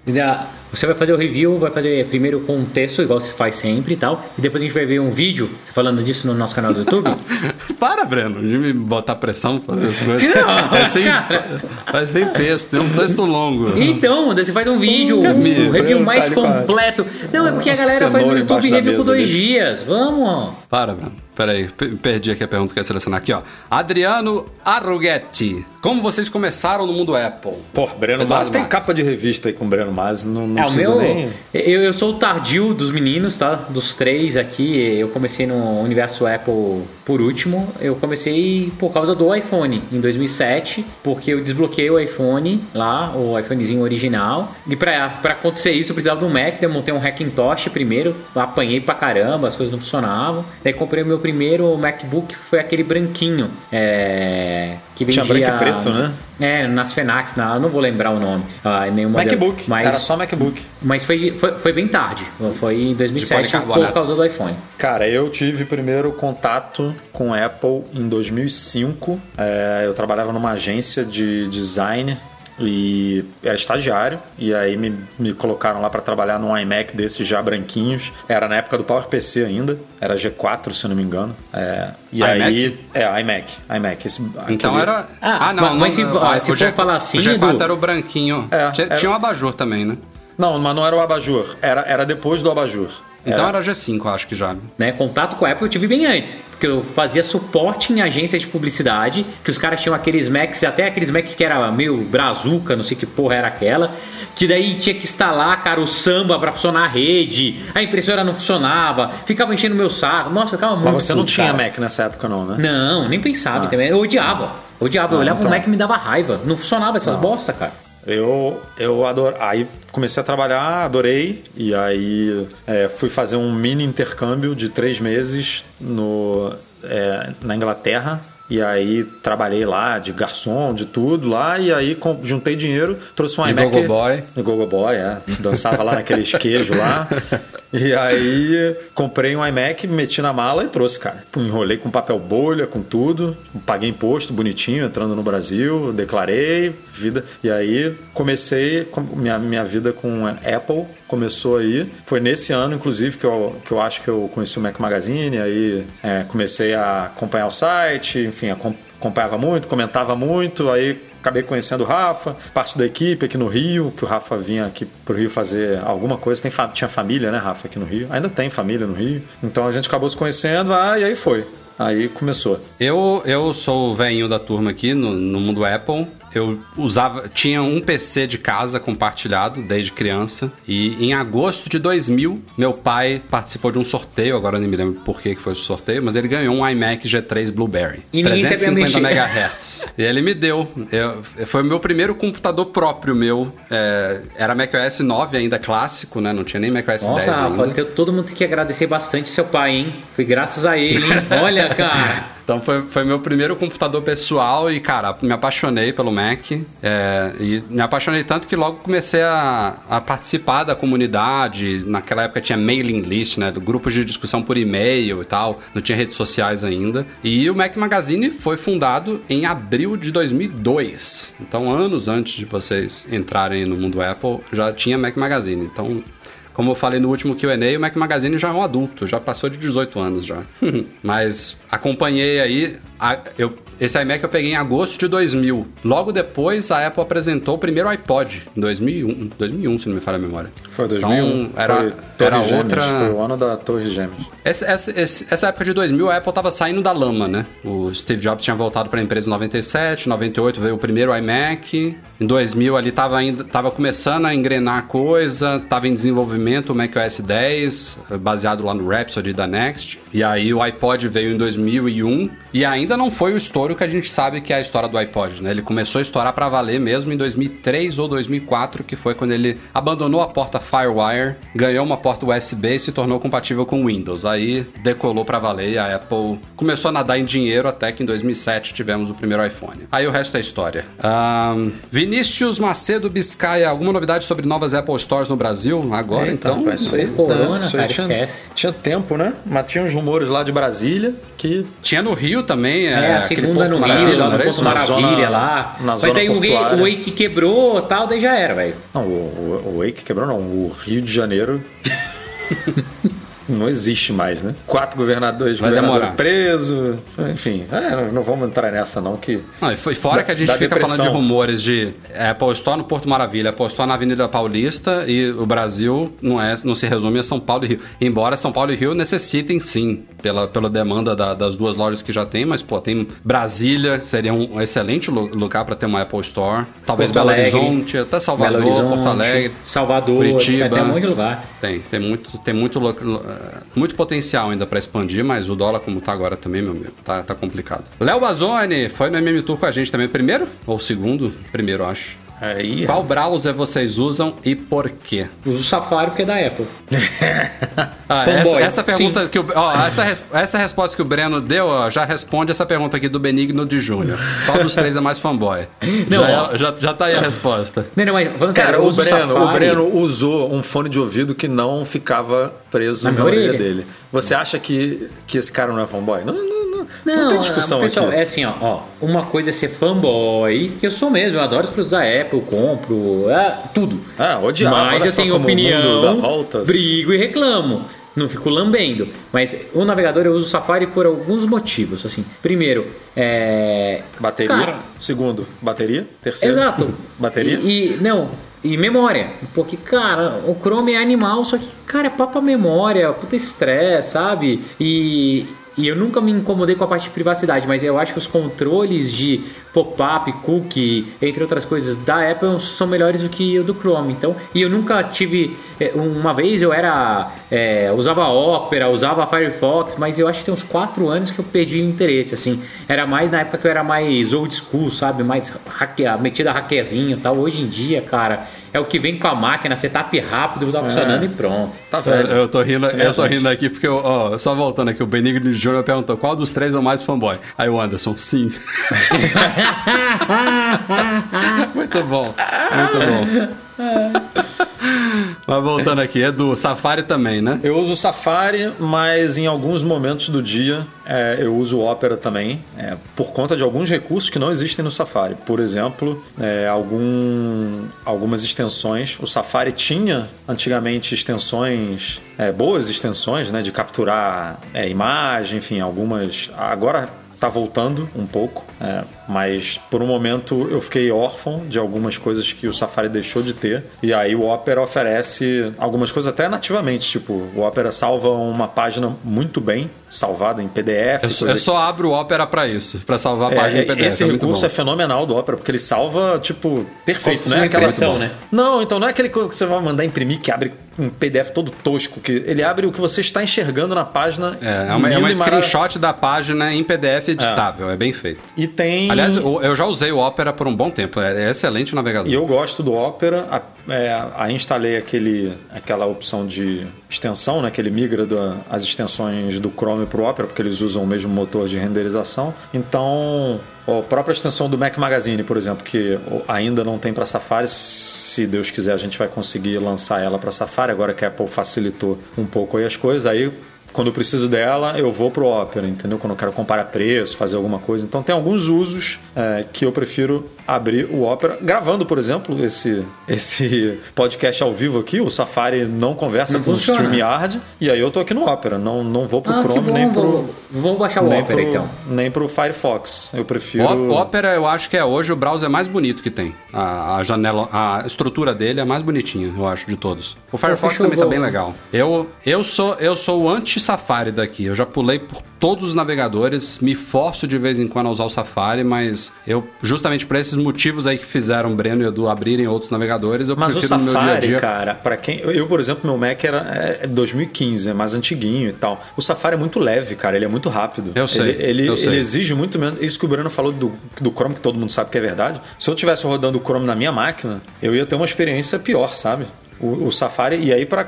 Você vai fazer o review, vai fazer primeiro com um texto, igual você faz sempre e tal. E depois a gente vai ver um vídeo falando disso no nosso canal do YouTube. Para, Breno, de me botar pressão pra fazer as coisas. Não, vai, ser em, vai ser em texto, é um texto longo. Então, você faz um vídeo, um review mais completo. Não, é porque a galera faz no YouTube review por dois dias. Vamos. Para, Bruno. Peraí, perdi aqui a pergunta que eu ia selecionar aqui, ó. Adriano Arruguetti. Como vocês começaram no mundo Apple? Pô, Breno Mas tem capa de revista aí com o Breno Mas, não, não é, precisa meu, nem... Eu, eu sou o tardio dos meninos, tá? Dos três aqui. Eu comecei no universo Apple por último. Eu comecei por causa do iPhone, em 2007, porque eu desbloqueei o iPhone lá, o iPhonezinho original. E pra acontecer isso, eu precisava de um Mac, eu montei um Hackintosh primeiro, apanhei pra caramba, as coisas não funcionavam. Daí comprei o meu primeiro MacBook, foi aquele branquinho. É, que vendia... Tinha branco e preto, né? É, nas Fenax, na, não vou lembrar o nome. Uh, nenhum MacBook, mas, era só MacBook. Mas foi, foi, foi bem tarde, foi em 2007 por causa do iPhone. Cara, eu tive primeiro contato com Apple em 2005. É, eu trabalhava numa agência de design e era estagiário e aí me, me colocaram lá para trabalhar num iMac desses já branquinhos. Era na época do PowerPC ainda era G4 se eu não me engano. É, e iMac? aí é iMac iMac esse, então aquele... era ah, ah não mas, não, mas se, se for falar assim o G4 era o branquinho. É, tinha, era... tinha um abajur também né? Não mas não era o abajur era, era depois do abajur então era, era G5, acho que já. Né? Contato com a Apple eu tive bem antes. Porque eu fazia suporte em agências de publicidade, que os caras tinham aqueles Macs, até aqueles Mac que era meio brazuca, não sei que porra era aquela, que daí tinha que instalar, cara, o samba para funcionar a rede, a impressora não funcionava, ficava enchendo meu saco. Nossa, eu ficava muito. Mas você não tinha cara. Mac nessa época, não, né? Não, nem pensava ah. também. Eu odiava. Eu odiava. Ah, eu olhava então. o Mac e me dava raiva. Não funcionava essas não. bosta, cara. Eu, eu adoro. Aí comecei a trabalhar, adorei. E aí é, fui fazer um mini intercâmbio de três meses no, é, na Inglaterra. E aí trabalhei lá de garçom, de tudo lá. E aí juntei dinheiro, trouxe um de iMac. Gogo Boy. De Gogo Boy, é. Dançava lá naqueles queijos lá. E aí comprei um iMac, meti na mala e trouxe, cara. Enrolei com papel bolha, com tudo. Paguei imposto bonitinho, entrando no Brasil, declarei, vida. E aí comecei minha, minha vida com Apple. Começou aí. Foi nesse ano, inclusive, que eu, que eu acho que eu conheci o Mac Magazine. Aí é, comecei a acompanhar o site, enfim, acompanhava muito, comentava muito. Aí acabei conhecendo o Rafa, parte da equipe aqui no Rio, que o Rafa vinha aqui pro Rio fazer alguma coisa. Tem, tinha família, né, Rafa, aqui no Rio. Ainda tem família no Rio. Então a gente acabou se conhecendo, ah, e aí foi. Aí começou. Eu, eu sou o velhinho da turma aqui no, no mundo Apple. Eu usava, tinha um PC de casa compartilhado desde criança e em agosto de 2000 meu pai participou de um sorteio, agora eu nem me lembro por que foi o sorteio, mas ele ganhou um iMac G3 Blueberry, e 350 MHz. e ele me deu. Eu, foi o meu primeiro computador próprio meu. É, era macOS 9 ainda clássico, né? Não tinha nem macOS Nossa, 10 Rafa, ainda. todo mundo tem que agradecer bastante seu pai, hein? Foi graças a ele, hein? Olha, cara. Então foi, foi meu primeiro computador pessoal e, cara, me apaixonei pelo Mac. É, e me apaixonei tanto que logo comecei a, a, participar da comunidade. Naquela época tinha mailing list, né? Do grupos de discussão por e-mail e tal. Não tinha redes sociais ainda. E o Mac Magazine foi fundado em abril de 2002. Então, anos antes de vocês entrarem no mundo Apple, já tinha Mac Magazine. Então, como eu falei no último Q&A, o Mac Magazine já é um adulto, já passou de 18 anos já. Mas acompanhei aí, eu esse iMac eu peguei em agosto de 2000. Logo depois, a Apple apresentou o primeiro iPod, em 2001, 2001 se não me falha a memória. Foi 2001. Então, era, foi era Gêmeas, outra... Foi o ano da Torre Gêmeas. Essa, essa, essa época de 2000, a Apple tava saindo da lama, né? O Steve Jobs tinha voltado para a empresa em 97, 98 veio o primeiro iMac. Em 2000 ali tava ainda tava começando a engrenar a coisa, tava em desenvolvimento o macOS 10, baseado lá no Rhapsody da Next. E aí o iPod veio em 2001 e ainda não foi o estouro que a gente sabe que é a história do iPod, né? Ele começou a estourar para valer mesmo em 2003 ou 2004, que foi quando ele abandonou a porta FireWire, ganhou uma porta USB e se tornou compatível com Windows. Aí decolou para valer e a Apple começou a nadar em dinheiro até que em 2007 tivemos o primeiro iPhone. Aí o resto é história. Ahn, Vinícius Macedo Biscaia, alguma novidade sobre novas Apple Stores no Brasil? Agora Eita, então. rapaz, isso aí, Corona, isso aí tinha, esquece. tinha tempo, né? Mas tinha uns rumores lá de Brasília que Tinha no Rio também. É, a aquele segunda Porto no Rio, lá no? Na Maravilha zona- lá. na Mas daí o, Wake- portuária. o Wake quebrou e tal, daí já era, velho. Não, o, o, o Wake quebrou, não. O Rio de Janeiro não existe mais, né? Quatro governadores, Vai governador demorar. preso, enfim. é, não, vamos entrar nessa, não, que. Não, e foi fora Da- que a gente fica depressão. falando de rumores de Apple Store no Porto Maravilha, Apple Store na Avenida Paulista e o Brasil não, é, não se resume a São Paulo e Rio. Embora São Paulo e Rio necessitem sim, pela, pela demanda da- das duas lojas que já tem, mas pô, tem Brasília, seria um excelente lu- lugar para ter uma Apple Store. Talvez Porto Belo Alegre, Horizonte, até Salvador, Belo Horizonte, Porto Alegre. Salvador, Curitiba. tem até um monte de lugar. Tem, tem muito, tem muito, lo- muito potencial ainda pra expandir, mas o dólar como tá agora também, meu amigo, tá, tá complicado. Léo Bazone foi no MM Tour com a gente também, primeiro ou segundo? Primeiro, acho. Aí, Qual browser vocês usam e por quê? Uso o Safari porque é da Apple. Ah, Fanboy, essa, essa pergunta sim. que o, ó, essa, res- essa resposta que o Breno deu ó, já responde essa pergunta aqui do Benigno de Júnior. Qual dos três é mais fanboy? Não, já, ó. é- já, já tá aí a resposta. Não, não, mas falando Cara, sério, o Breno, o. Breno usou um fone de ouvido que não ficava preso Na na, orelha orelha. dele. Você acha que, que esse cara não é fanboy? Não, não, não. Não, tem discussão pessoal, aqui. é assim, ó, ó, uma coisa é ser fanboy, que eu sou mesmo, eu adoro os produtos da Apple, eu compro, é, tudo. Ah, odiava, Mas eu tenho opinião, brigo e reclamo. Não fico lambendo. Mas o navegador eu uso o Safari por alguns motivos. Assim, primeiro, é. Bateria. Cara, Segundo, bateria. Terceiro, Exato. bateria. E, e- não, e memória. Porque, cara, o Chrome é animal, só que, cara, é papo memória, puta estresse, sabe? E, e eu nunca me incomodei com a parte de privacidade, mas eu acho que os controles de pop-up, cookie, entre outras coisas da Apple são melhores do que o do Chrome. Então, e eu nunca tive. é, Uma vez eu era. é, usava Opera, usava Firefox, mas eu acho que tem uns 4 anos que eu perdi o interesse, assim. Era mais na época que eu era mais old school, sabe? Mais hacke, metida hackerzinho e tal. Hoje em dia, cara, é o que vem com a máquina, setup rápido, tá funcionando e pronto. Tá Eu, velho. eu tô rindo, eu tô rindo aqui porque, ó, só voltando aqui, o Benigno Júnior perguntou qual dos três é o mais fanboy. Aí o Anderson, sim. muito bom, muito bom. Mas voltando aqui, Edu, Safari também, né? Eu uso o Safari, mas em alguns momentos do dia é, eu uso o Opera também, é, por conta de alguns recursos que não existem no Safari. Por exemplo, é, algum, algumas extensões. O Safari tinha antigamente extensões, é, boas extensões, né, de capturar é, imagem, enfim, algumas. Agora tá voltando um pouco, é, mas por um momento eu fiquei órfão de algumas coisas que o Safari deixou de ter. E aí o Opera oferece algumas coisas até nativamente, tipo, o Opera salva uma página muito bem salvada em PDF. Eu, eu só abro o Opera pra isso, pra salvar a é, página em PDF. esse é muito recurso bom. é fenomenal do Opera, porque ele salva, tipo, perfeito, né? impressão, né? Não, então não é aquele que você vai mandar imprimir que abre um PDF todo tosco, que ele abre o que você está enxergando na página. É, é uma, é uma screenshot da página em PDF editável, é, bem feito. E tem. Aliás, o- eu já usei o Opera por um bom tempo, é, é excelente navegador. E eu gosto do Opera. É, aí instalei aquele, aquela opção de extensão, né, que ele migra da- as extensões do Chrome para o Opera, porque eles usam o mesmo motor de renderização. Então, a própria extensão do Mac Magazine, por exemplo, que ainda não tem para Safari, se Deus quiser a gente vai conseguir lançar ela para Safari, agora que a Apple facilitou um pouco as coisas. Aí quando eu preciso dela, eu vou pro Opera, entendeu? Quando eu quero comparar preço, fazer alguma coisa. Então tem alguns usos é, que eu prefiro abrir o Opera. Gravando, por exemplo, esse, esse podcast ao vivo aqui, o Safari não conversa Não com funciona. o StreamYard, e aí eu tô aqui no Opera. Não, não vou pro Ah, Chrome, bom, nem pro. vou- Vamos baixar o nem Opera pro, então. Nem pro Firefox. Eu prefiro. O Opera, eu acho que é hoje o browser mais bonito que tem. A, a janela, a estrutura dele é a mais bonitinha, eu acho, de todos. O Firefox fechou, também tá vou- bem legal. Eu, eu sou eu sou o anti-Safari daqui. Eu já pulei por todos os navegadores, me forço de vez em quando a usar o Safari, mas eu, justamente por esses motivos aí que fizeram o Breno e o Edu abrirem outros navegadores, eu Mas o prefiro no meu dia a Safari, dia. cara, para quem. Eu, por exemplo, meu Mac era é 2015, é mais antiguinho e tal. O Safari é muito leve, cara, ele é muito rápido. Eu sei, Ele, ele, eu sei. ele exige muito menos. Isso que o Breno falou do, do Chrome, que todo mundo sabe que é verdade. Se eu tivesse rodando o Chrome na minha máquina, eu ia ter uma experiência pior, sabe? O, o Safari, e aí, para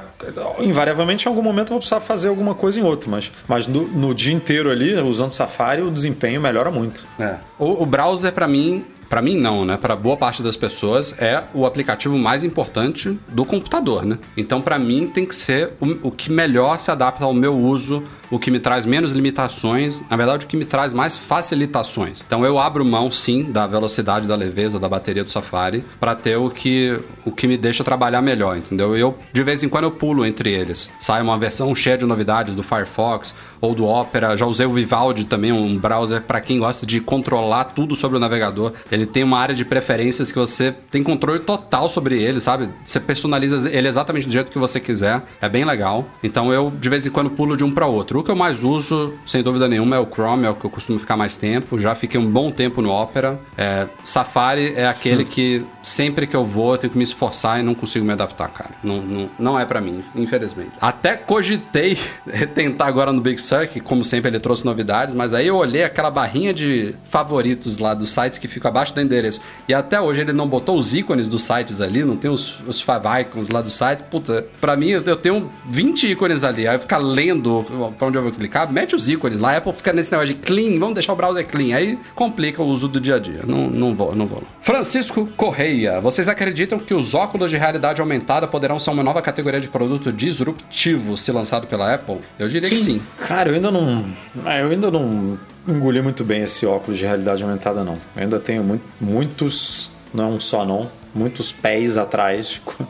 invariavelmente, em algum momento eu vou precisar fazer alguma coisa em outro, mas, mas no, no dia inteiro ali, usando Safari, o desempenho melhora muito. É. O, o browser, pra mim, pra mim não, né? Pra boa parte das pessoas, é o aplicativo mais importante do computador, né? Então, pra mim, tem que ser o, o que melhor se adapta ao meu uso, o que me traz menos limitações, na verdade, o que me traz mais facilitações. Então, eu abro mão, sim, da velocidade, da leveza, da bateria do Safari, pra ter o que, o que me deixa trabalhar melhor, entendeu? Eu, de vez em quando, eu pulo entre eles. Sai uma versão cheia de novidades do Firefox ou do Opera. Já usei o Vivaldi também, um browser para quem gosta de controlar tudo sobre o navegador. Ele tem uma área de preferências que você tem controle total sobre ele, sabe? Você personaliza ele exatamente do jeito que você quiser. É bem legal. Então eu de vez em quando pulo de um para outro. Que eu mais uso, sem dúvida nenhuma, é o Chrome, é o que eu costumo ficar mais tempo. Já fiquei um bom tempo no Opera. É, Safari é aquele que sempre que eu vou eu tenho que me esforçar e não consigo me adaptar, cara. Não, não, não é para mim, infelizmente. Até cogitei tentar agora no Big Sur, que como sempre ele trouxe novidades, mas aí eu olhei aquela barrinha de favoritos lá dos sites que fica abaixo do endereço. E até hoje ele não botou os ícones dos sites ali, não tem os, os five icons lá do site. Puta, pra mim eu tenho 20 ícones ali. Aí ficar lendo pra onde eu vou clicar, mete os ícones lá. A Apple fica nesse negócio de clean, vamos deixar o browser clean. Aí complica o uso do dia a dia. Não, não vou, não vou. Francisco Correia, vocês acreditam que os óculos de realidade aumentada poderão ser uma nova categoria de produto disruptivo se lançado pela Apple? Eu diria que sim. Cara, eu ainda não. ah, Eu ainda não engoli muito bem esse óculos de realidade aumentada, não. Eu ainda tenho muito, muitos, não é só não, muitos pés atrás com,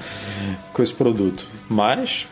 com esse produto. Mas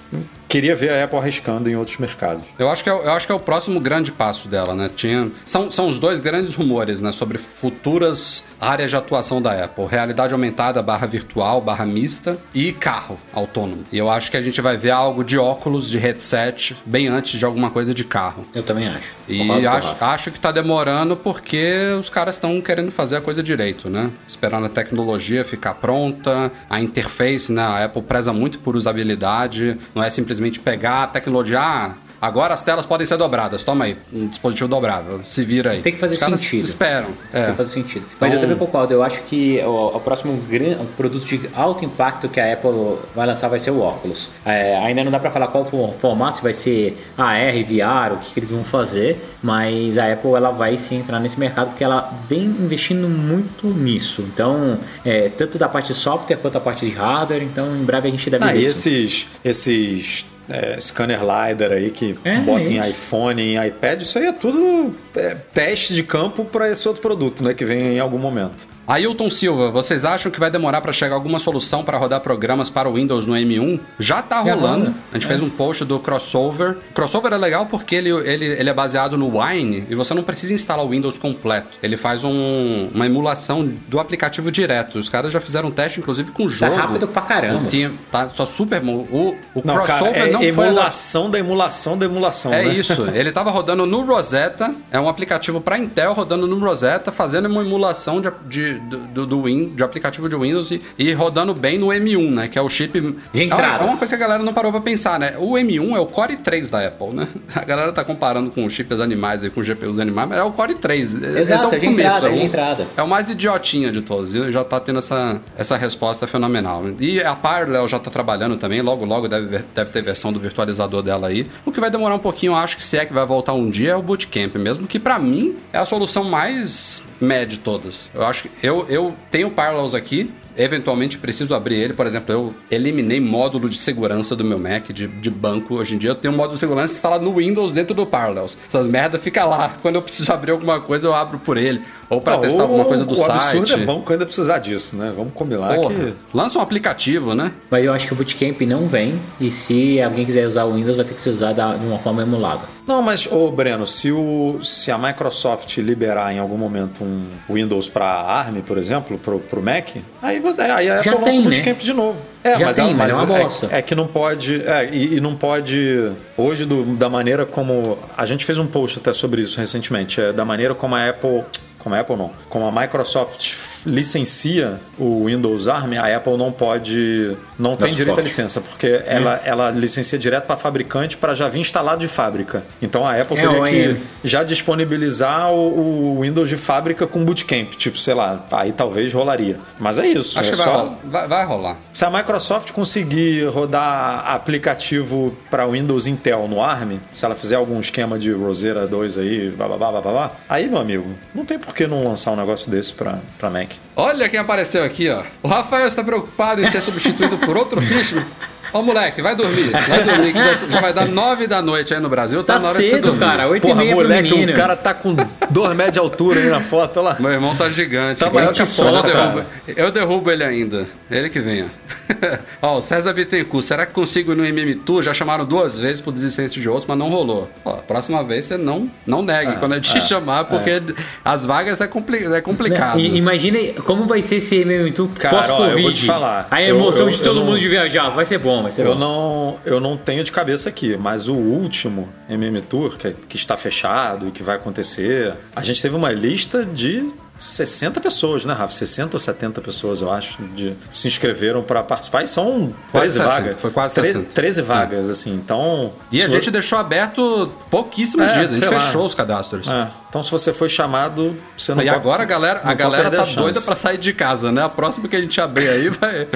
queria ver a Apple arriscando em outros mercados. Eu acho que é, o- eu acho que é o próximo grande passo dela, né? Tinha, são, são os dois grandes rumores, né? Sobre futuras áreas de atuação da Apple. Realidade aumentada, barra virtual, barra mista e carro autônomo. E eu acho que a gente vai ver algo de óculos, de headset, bem antes de alguma coisa de carro. Eu também acho. E acho, acho que tá demorando porque os caras estão querendo fazer a coisa direito, né? Esperando a tecnologia ficar pronta, a interface, né? A Apple preza muito por usabilidade, não é simplesmente pegar a tecnologia, ah, agora as telas podem ser dobradas, toma aí, um dispositivo dobrável, se vira aí. Tem que fazer sentido. esperam. É. Tem que fazer sentido. Mas eu Então- também concordo. Eu acho que o, o próximo gran, o produto de alto impacto que a Apple vai lançar vai ser o óculos. É, ainda não dá pra falar qual for o formato, se vai ser AR, VR, o que, que eles vão fazer. Mas a Apple ela vai sim entrar nesse mercado porque ela vem investindo muito nisso. Então, é, tanto da parte de software quanto da parte de hardware. Então, em breve a gente deve Ah, ver esses, esses é, scanner LiDAR aí que É, bota em isso. iPhone, em iPad, isso aí é tudo é, teste de campo para esse outro produto, né? Que vem em algum momento. Ailton Silva, vocês acham que vai demorar para chegar alguma solução para rodar programas para o Windows no M1? Já tá rolando. rola. A gente fez um post do Crossover. Crossover é legal porque ele, ele, ele é baseado no Wine e você não precisa instalar o Windows completo. Ele faz um- uma emulação do aplicativo direto. Os caras já fizeram um teste, inclusive, com o Tá jogo. rápido pra caramba. Tinha, tá só super bom. O, o Não, Crossover cara, é não foi... emulação da emulação da emulação, É né? isso, ele tava rodando no Rosetta, é um aplicativo para Intel rodando no Rosetta, fazendo uma emulação de, de- do, do, do Win, de aplicativo de Windows e, e rodando bem no M1, né? Que é o chip. De é, entrada. é uma coisa que a galera não parou pra pensar, né? O M1 é o Core 3 da Apple, né? A galera tá comparando com chips animais aí, com GPUs animais, mas é o Core 3. Esse Exato, é é o de começo. entrada, é, é um- entrada. é o mais idiotinha de todos. E já tá tendo essa, essa resposta fenomenal. E a Parallel já tá trabalhando também. Logo, logo deve, deve ter versão do virtualizador dela aí. O que vai demorar um pouquinho, eu acho que se é que vai voltar um dia, é o Bootcamp mesmo. Que pra mim é a solução mais média de todas. Eu acho que eu, eu tenho Parallels aqui. eventualmente preciso abrir ele. Por exemplo, eu eliminei módulo de segurança do meu Mac de, de banco. Hoje em dia eu tenho um módulo de segurança instalado no Windows dentro do Parallels. Essas merda fica lá. Quando eu preciso abrir alguma coisa, eu abro por ele. Ou para testar alguma coisa do o site. O absurdo é bom quando precisar disso, né? Vamos combinar Porra, que... Lança um aplicativo, né? Mas eu acho que o Bootcamp não vem. E se alguém quiser usar o Windows, vai ter que ser usado de uma forma emulada. Não, mas, ô Breno, se, o, se a Microsoft liberar em algum momento um Windows para ARM, por exemplo, pro, pro Mac, aí, aí a Apple lança o né? Bootcamp de novo. É, Já mas, tem, ela- mas é uma bosta. É, que não pode. é, e, e não pode. Hoje, do- da maneira como. A gente fez um post até sobre isso recentemente. É, da maneira como a Apple. Como a Apple não. Como a Microsoft licencia o Windows ARM, a Apple não pode. Não tem suporte. direito à licença, porque ela, ela licencia direto para fabricante para já vir instalado de fábrica. Então a Apple É, teria que já disponibilizar o, o Windows de fábrica com bootcamp. Tipo, sei lá, aí talvez rolaria. Mas é isso. Acho é que vai, só... rolar. vai, vai rolar. Se a Microsoft conseguir rodar aplicativo para Windows Intel no ARM, se ela fizer algum esquema de Rosetta 2 aí, bababá, bababá, aí, meu amigo, não tem por que não lançar um negócio desse para Mac. Olha quem apareceu aqui, ó. O Rafael está preocupado em ser substituído por outro Fishman. Ó, moleque, vai dormir. Vai dormir, que já, já vai dar nove da noite aí no Brasil. Tá, Tá na hora de você cedo, dormir. cara. 8 e Porra, meia pro moleque, o cara tá com dois metros de altura aí na foto, olha lá. Meu irmão tá gigante. Tá maior que a Só eu, derrubo, cara. eu derrubo ele ainda. Ele que venha. ó, o César Bittencourt. Será que consigo ir no MM Tour? Já chamaram duas vezes por desistência de outros, mas não rolou. Ó, próxima vez você não, não negue quando a gente te chamar, porque as vagas é, compli é complicado. E, imagina como vai ser esse MM2 Cara, ó, pós-Covid. eu. A Eu- emoção eu- de eu todo não- mundo de viajar. Vai ser bom, ser Eu não, eu não tenho de cabeça aqui, mas o último MM Tour, que, que está fechado e que vai acontecer, a gente teve uma lista de 60 pessoas, né, Rafa? 60 ou 70 pessoas, eu acho, de, se inscreveram para participar e são Quase 13 60, vagas. foi quase Tre- 60. 13 vagas, assim, então... E a gente deixou aberto pouquíssimos É, dias. A gente sei lá. fechou os cadastros. É, então, se você foi chamado, você não E pode- agora a galera, a galera tá a doida pra sair de casa, né? A próxima que a gente abrir aí vai.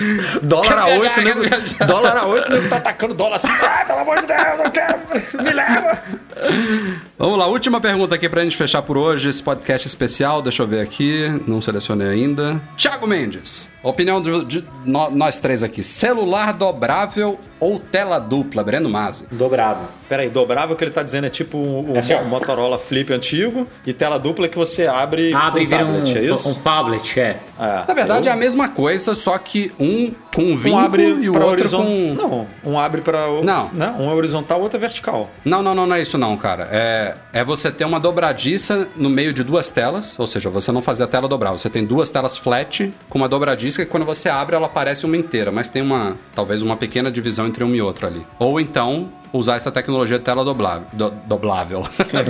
Dólar a Quero 8, viajar, nego, quero viajar. dólar a 8, nego tá atacando dólar assim. Ai, pelo amor de Deus, eu quero, me leva. Vamos lá, última pergunta aqui pra gente fechar por hoje, esse podcast especial. Deixa eu ver aqui, não selecionei ainda. Tiago Mendes, opinião de, de nó- nós três aqui: celular dobrável ou tela dupla? Breno Mazzi. Dobrável. Peraí, dobrável que ele tá dizendo é tipo o, o É assim, ó. Motorola Flip antigo e tela dupla que você abre e Abre e fica um um, tablet, é isso? um tablet, é. É. Na verdade é a mesma coisa, só que um com um vinco um abre e o pra outro horizontal. com. Não, um abre para Não. Né? Um é horizontal, outro é vertical. Não, não, não, não é isso não, cara. É, é você ter uma dobradiça no meio de duas telas, ou seja, você não fazer a tela dobrar. Você tem duas telas flat com uma dobradiça que quando você abre ela parece uma inteira, mas tem uma, talvez uma pequena divisão entre uma e outra ali. Ou então usar essa tecnologia de tela doblável. Do, doblável.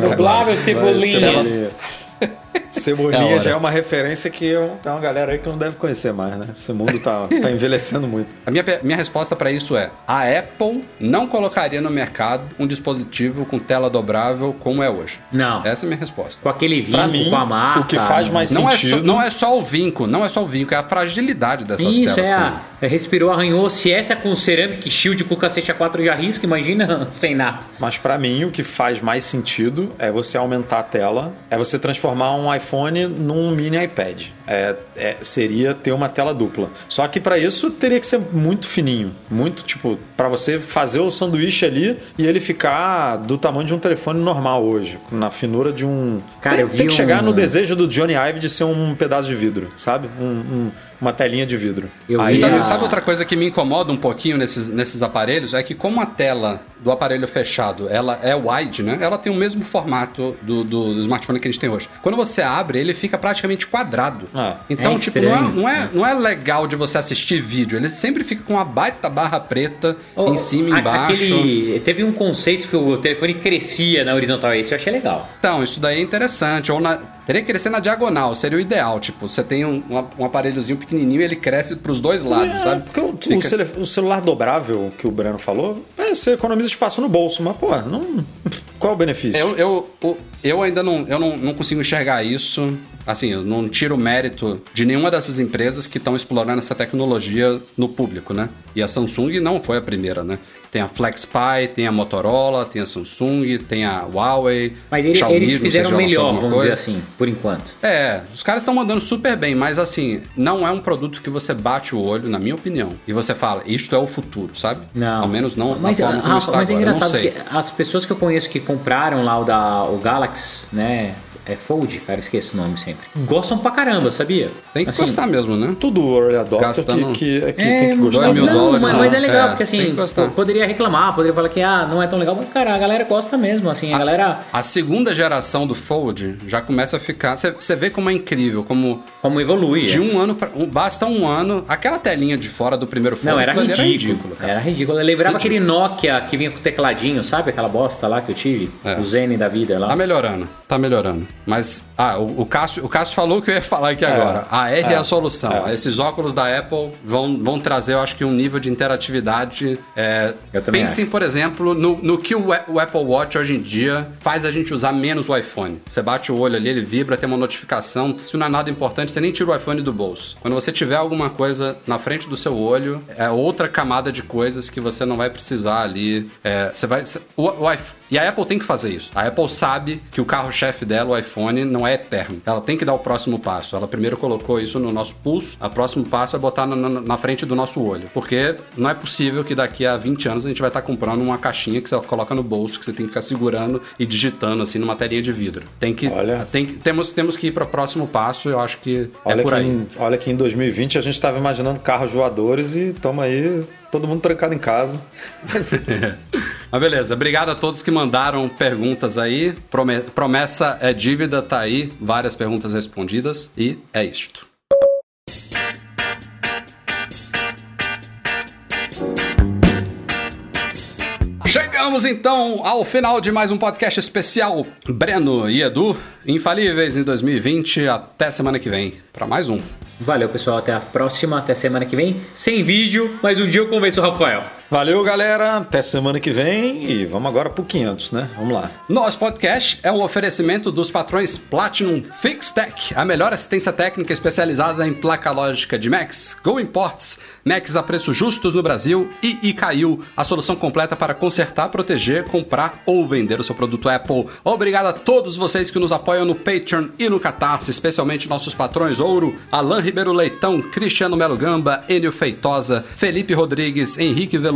Dobrável, Cebolinha. É Cebolinha hora. já é uma referência que eu- tem uma galera aí que não deve conhecer mais, né? Esse mundo tá, tá envelhecendo muito. A minha, minha resposta para isso é: a Apple não colocaria no mercado um dispositivo com tela dobrável como é hoje. Não. Essa é a minha resposta. Com aquele vinco, Pra mim, com a marca. o que faz mais Não é, só, sentido. não é só o vinco, não é só o vinco, é a fragilidade dessas Isso, telas é. também. A, é, respirou, arranhou. Se essa é com Ceramic Shield com cacete A4 já risca, imagina sem nada. Mas pra mim o que faz mais sentido é você aumentar a tela, é você transformar um iPhone num mini iPad. É, é- seria ter uma tela dupla. Só que pra isso teria que ser muito fininho, muito tipo pra você fazer o sanduíche ali e ele ficar do tamanho de um telefone normal hoje, na finura de um. Cara, tem, eu vi tem que chegar um- no desejo do Johnny Ive de ser um pedaço de vidro, sabe? Um- um- uma telinha de vidro. Eu Aí sabe, a- sabe outra coisa que me incomoda um pouquinho nesses, nesses aparelhos? É que como a tela do aparelho fechado ela é wide, né? Ela tem o mesmo formato do, do, do smartphone que a gente tem hoje. Quando você abre, ele fica praticamente quadrado. Ah. então, É tipo, não é, não, é, não é legal de você assistir vídeo. Ele sempre fica com uma baita barra preta Oh, em cima e embaixo. Aquele, teve um conceito que o telefone crescia na horizontal. Esse eu achei legal. Então, isso daí é interessante. Ou na, teria que crescer na diagonal, seria o ideal. Tipo, você tem um, um, aparelhozinho pequenininho e ele cresce pros dois lados, É, sabe? Porque o, o Fica- o celular dobrável que o Breno falou, é, você economiza espaço no bolso, mas, pô, não. Qual é o benefício? Eu, eu, eu ainda não, eu não, não consigo enxergar isso. Assim, eu não tiro mérito de nenhuma dessas empresas que estão explorando essa tecnologia no público, né? E a Samsung não foi a primeira, né? Tem a FlexPy, tem a Motorola, tem a Samsung, tem a Huawei. Mas ele, Xiaomi, eles fizeram melhor, vamos coisa. dizer assim, por enquanto. É, os caras estão mandando super bem, mas assim, não é um produto que você bate o olho, na minha opinião, e você fala, isto é o futuro, sabe? Não. Ao menos não mas, na forma como Rafa, está mas é agora. não engraçado sei. que as pessoas que eu conheço que compraram lá o da o Galaxy, né? É Fold, cara, esqueço o nome sempre. Gostam pra caramba, sabia? Tem que Assim, gostar mesmo, né? Tudo early adopter Gastando- que, que, que É, tem que gostar. mil não, dólares, mas, não. mas é legal, É, porque tem assim, que gostar. pô, poderia reclamar, poderia falar que ah, não é tão legal, mas cara, a galera gosta mesmo, assim, a galera A segunda geração do Fold já começa a ficar. Você vê como é incrível, como como evolui. de é. um ano pra, um- basta um ano. Aquela telinha de fora do primeiro Fold Não, era aquilo ali ridículo. cara. Era ridículo. Eu lembrava Ridículo. aquele Nokia que vinha com tecladinho, sabe? Aquela bosta lá que eu tive. É. O Zen da vida lá. Tá melhorando, tá melhorando. Mas, ah, o, o Cássio, o Cássio falou o que eu ia falar aqui agora. A R é, a solução. Esses óculos da Apple vão, vão trazer, eu acho que, um nível de interatividade. é, pensem, por exemplo, no, no que o, o Apple Watch hoje em dia faz a gente usar menos o iPhone. Você bate o olho ali, ele vibra, tem uma notificação. Se não é nada importante, você nem tira o iPhone do bolso. Quando você tiver alguma coisa na frente do seu olho, é outra camada de coisas que você não vai precisar ali. É, você vai. o, o iPhone- e a Apple tem que fazer isso. A Apple sabe que o carro-chefe dela, o iPhone, não é eterno. Ela tem que dar o próximo passo. Ela primeiro colocou isso no nosso pulso. O próximo passo é botar na, na- na frente do nosso olho. Porque não é possível que daqui a 20 anos a gente vai estar comprando uma caixinha que você coloca no bolso, que você tem que ficar segurando e digitando assim numa telinha de vidro. Tem que. Olha. Tem temos, temos que ir para o próximo passo. Eu acho que Olha, é por que aí. em, olha que em 2020 a gente estava imaginando carros voadores e estamos aí, todo mundo trancado em casa. Mas beleza, obrigado a todos que mandaram perguntas aí. Prome- Promessa é dívida, tá aí. Várias perguntas respondidas. E é isto. Chegamos então ao final de mais um podcast especial. Breno e Edu, infalíveis em 2020. Até semana que vem para mais um. Valeu, pessoal. Até a próxima. Até semana que vem. Sem vídeo, mas um dia eu convenço o Rafael. Valeu, galera. Até semana que vem e vamos agora pro 500, né? Vamos lá. Nosso podcast é um oferecimento dos patrões Platinum FixTech, a melhor assistência técnica especializada em placa lógica de Macs, Go Imports, Macs a preços justos no Brasil e iCaiu, a solução completa para consertar, proteger, comprar ou vender o seu produto Apple. Obrigado a todos vocês que nos apoiam no Patreon e no Catarse, especialmente nossos patrões Ouro, Alain Ribeiro Leitão, Cristiano Melo Gamba, Enio Feitosa, Felipe Rodrigues, Henrique Veloso,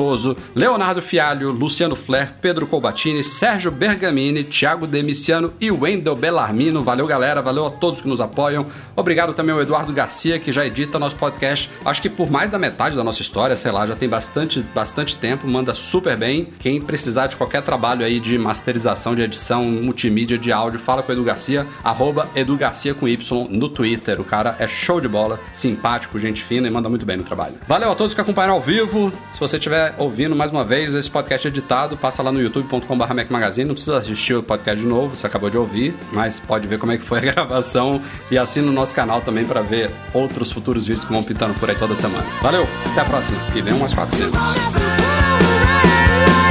Leonardo Fialho, Luciano Flair, Pedro Colbatini, Sérgio Bergamini, Thiago Demiciano e Wendel Bellarmino. Valeu, galera. Valeu a todos que nos apoiam. Obrigado também ao Eduardo Garcia, que já edita nosso podcast. Acho que por mais da metade da nossa história, sei lá, já tem bastante, bastante tempo. Manda super bem. Quem precisar de qualquer trabalho aí de masterização, de edição, multimídia, de áudio, fala com o Edu Garcia, arroba Edu Garcia com Y no Twitter. O cara é show de bola, simpático, gente fina e manda muito bem no trabalho. Valeu a todos que acompanharam ao vivo. Se você ouvindo mais uma vez esse podcast editado, passa lá no youtube.com.br Magazine. Não precisa assistir o podcast de novo, você acabou de ouvir, mas pode ver como é que foi a gravação e assina o nosso canal também para ver outros futuros vídeos que vão pintando por aí toda semana. Valeu, até a próxima e vem umas 400. Super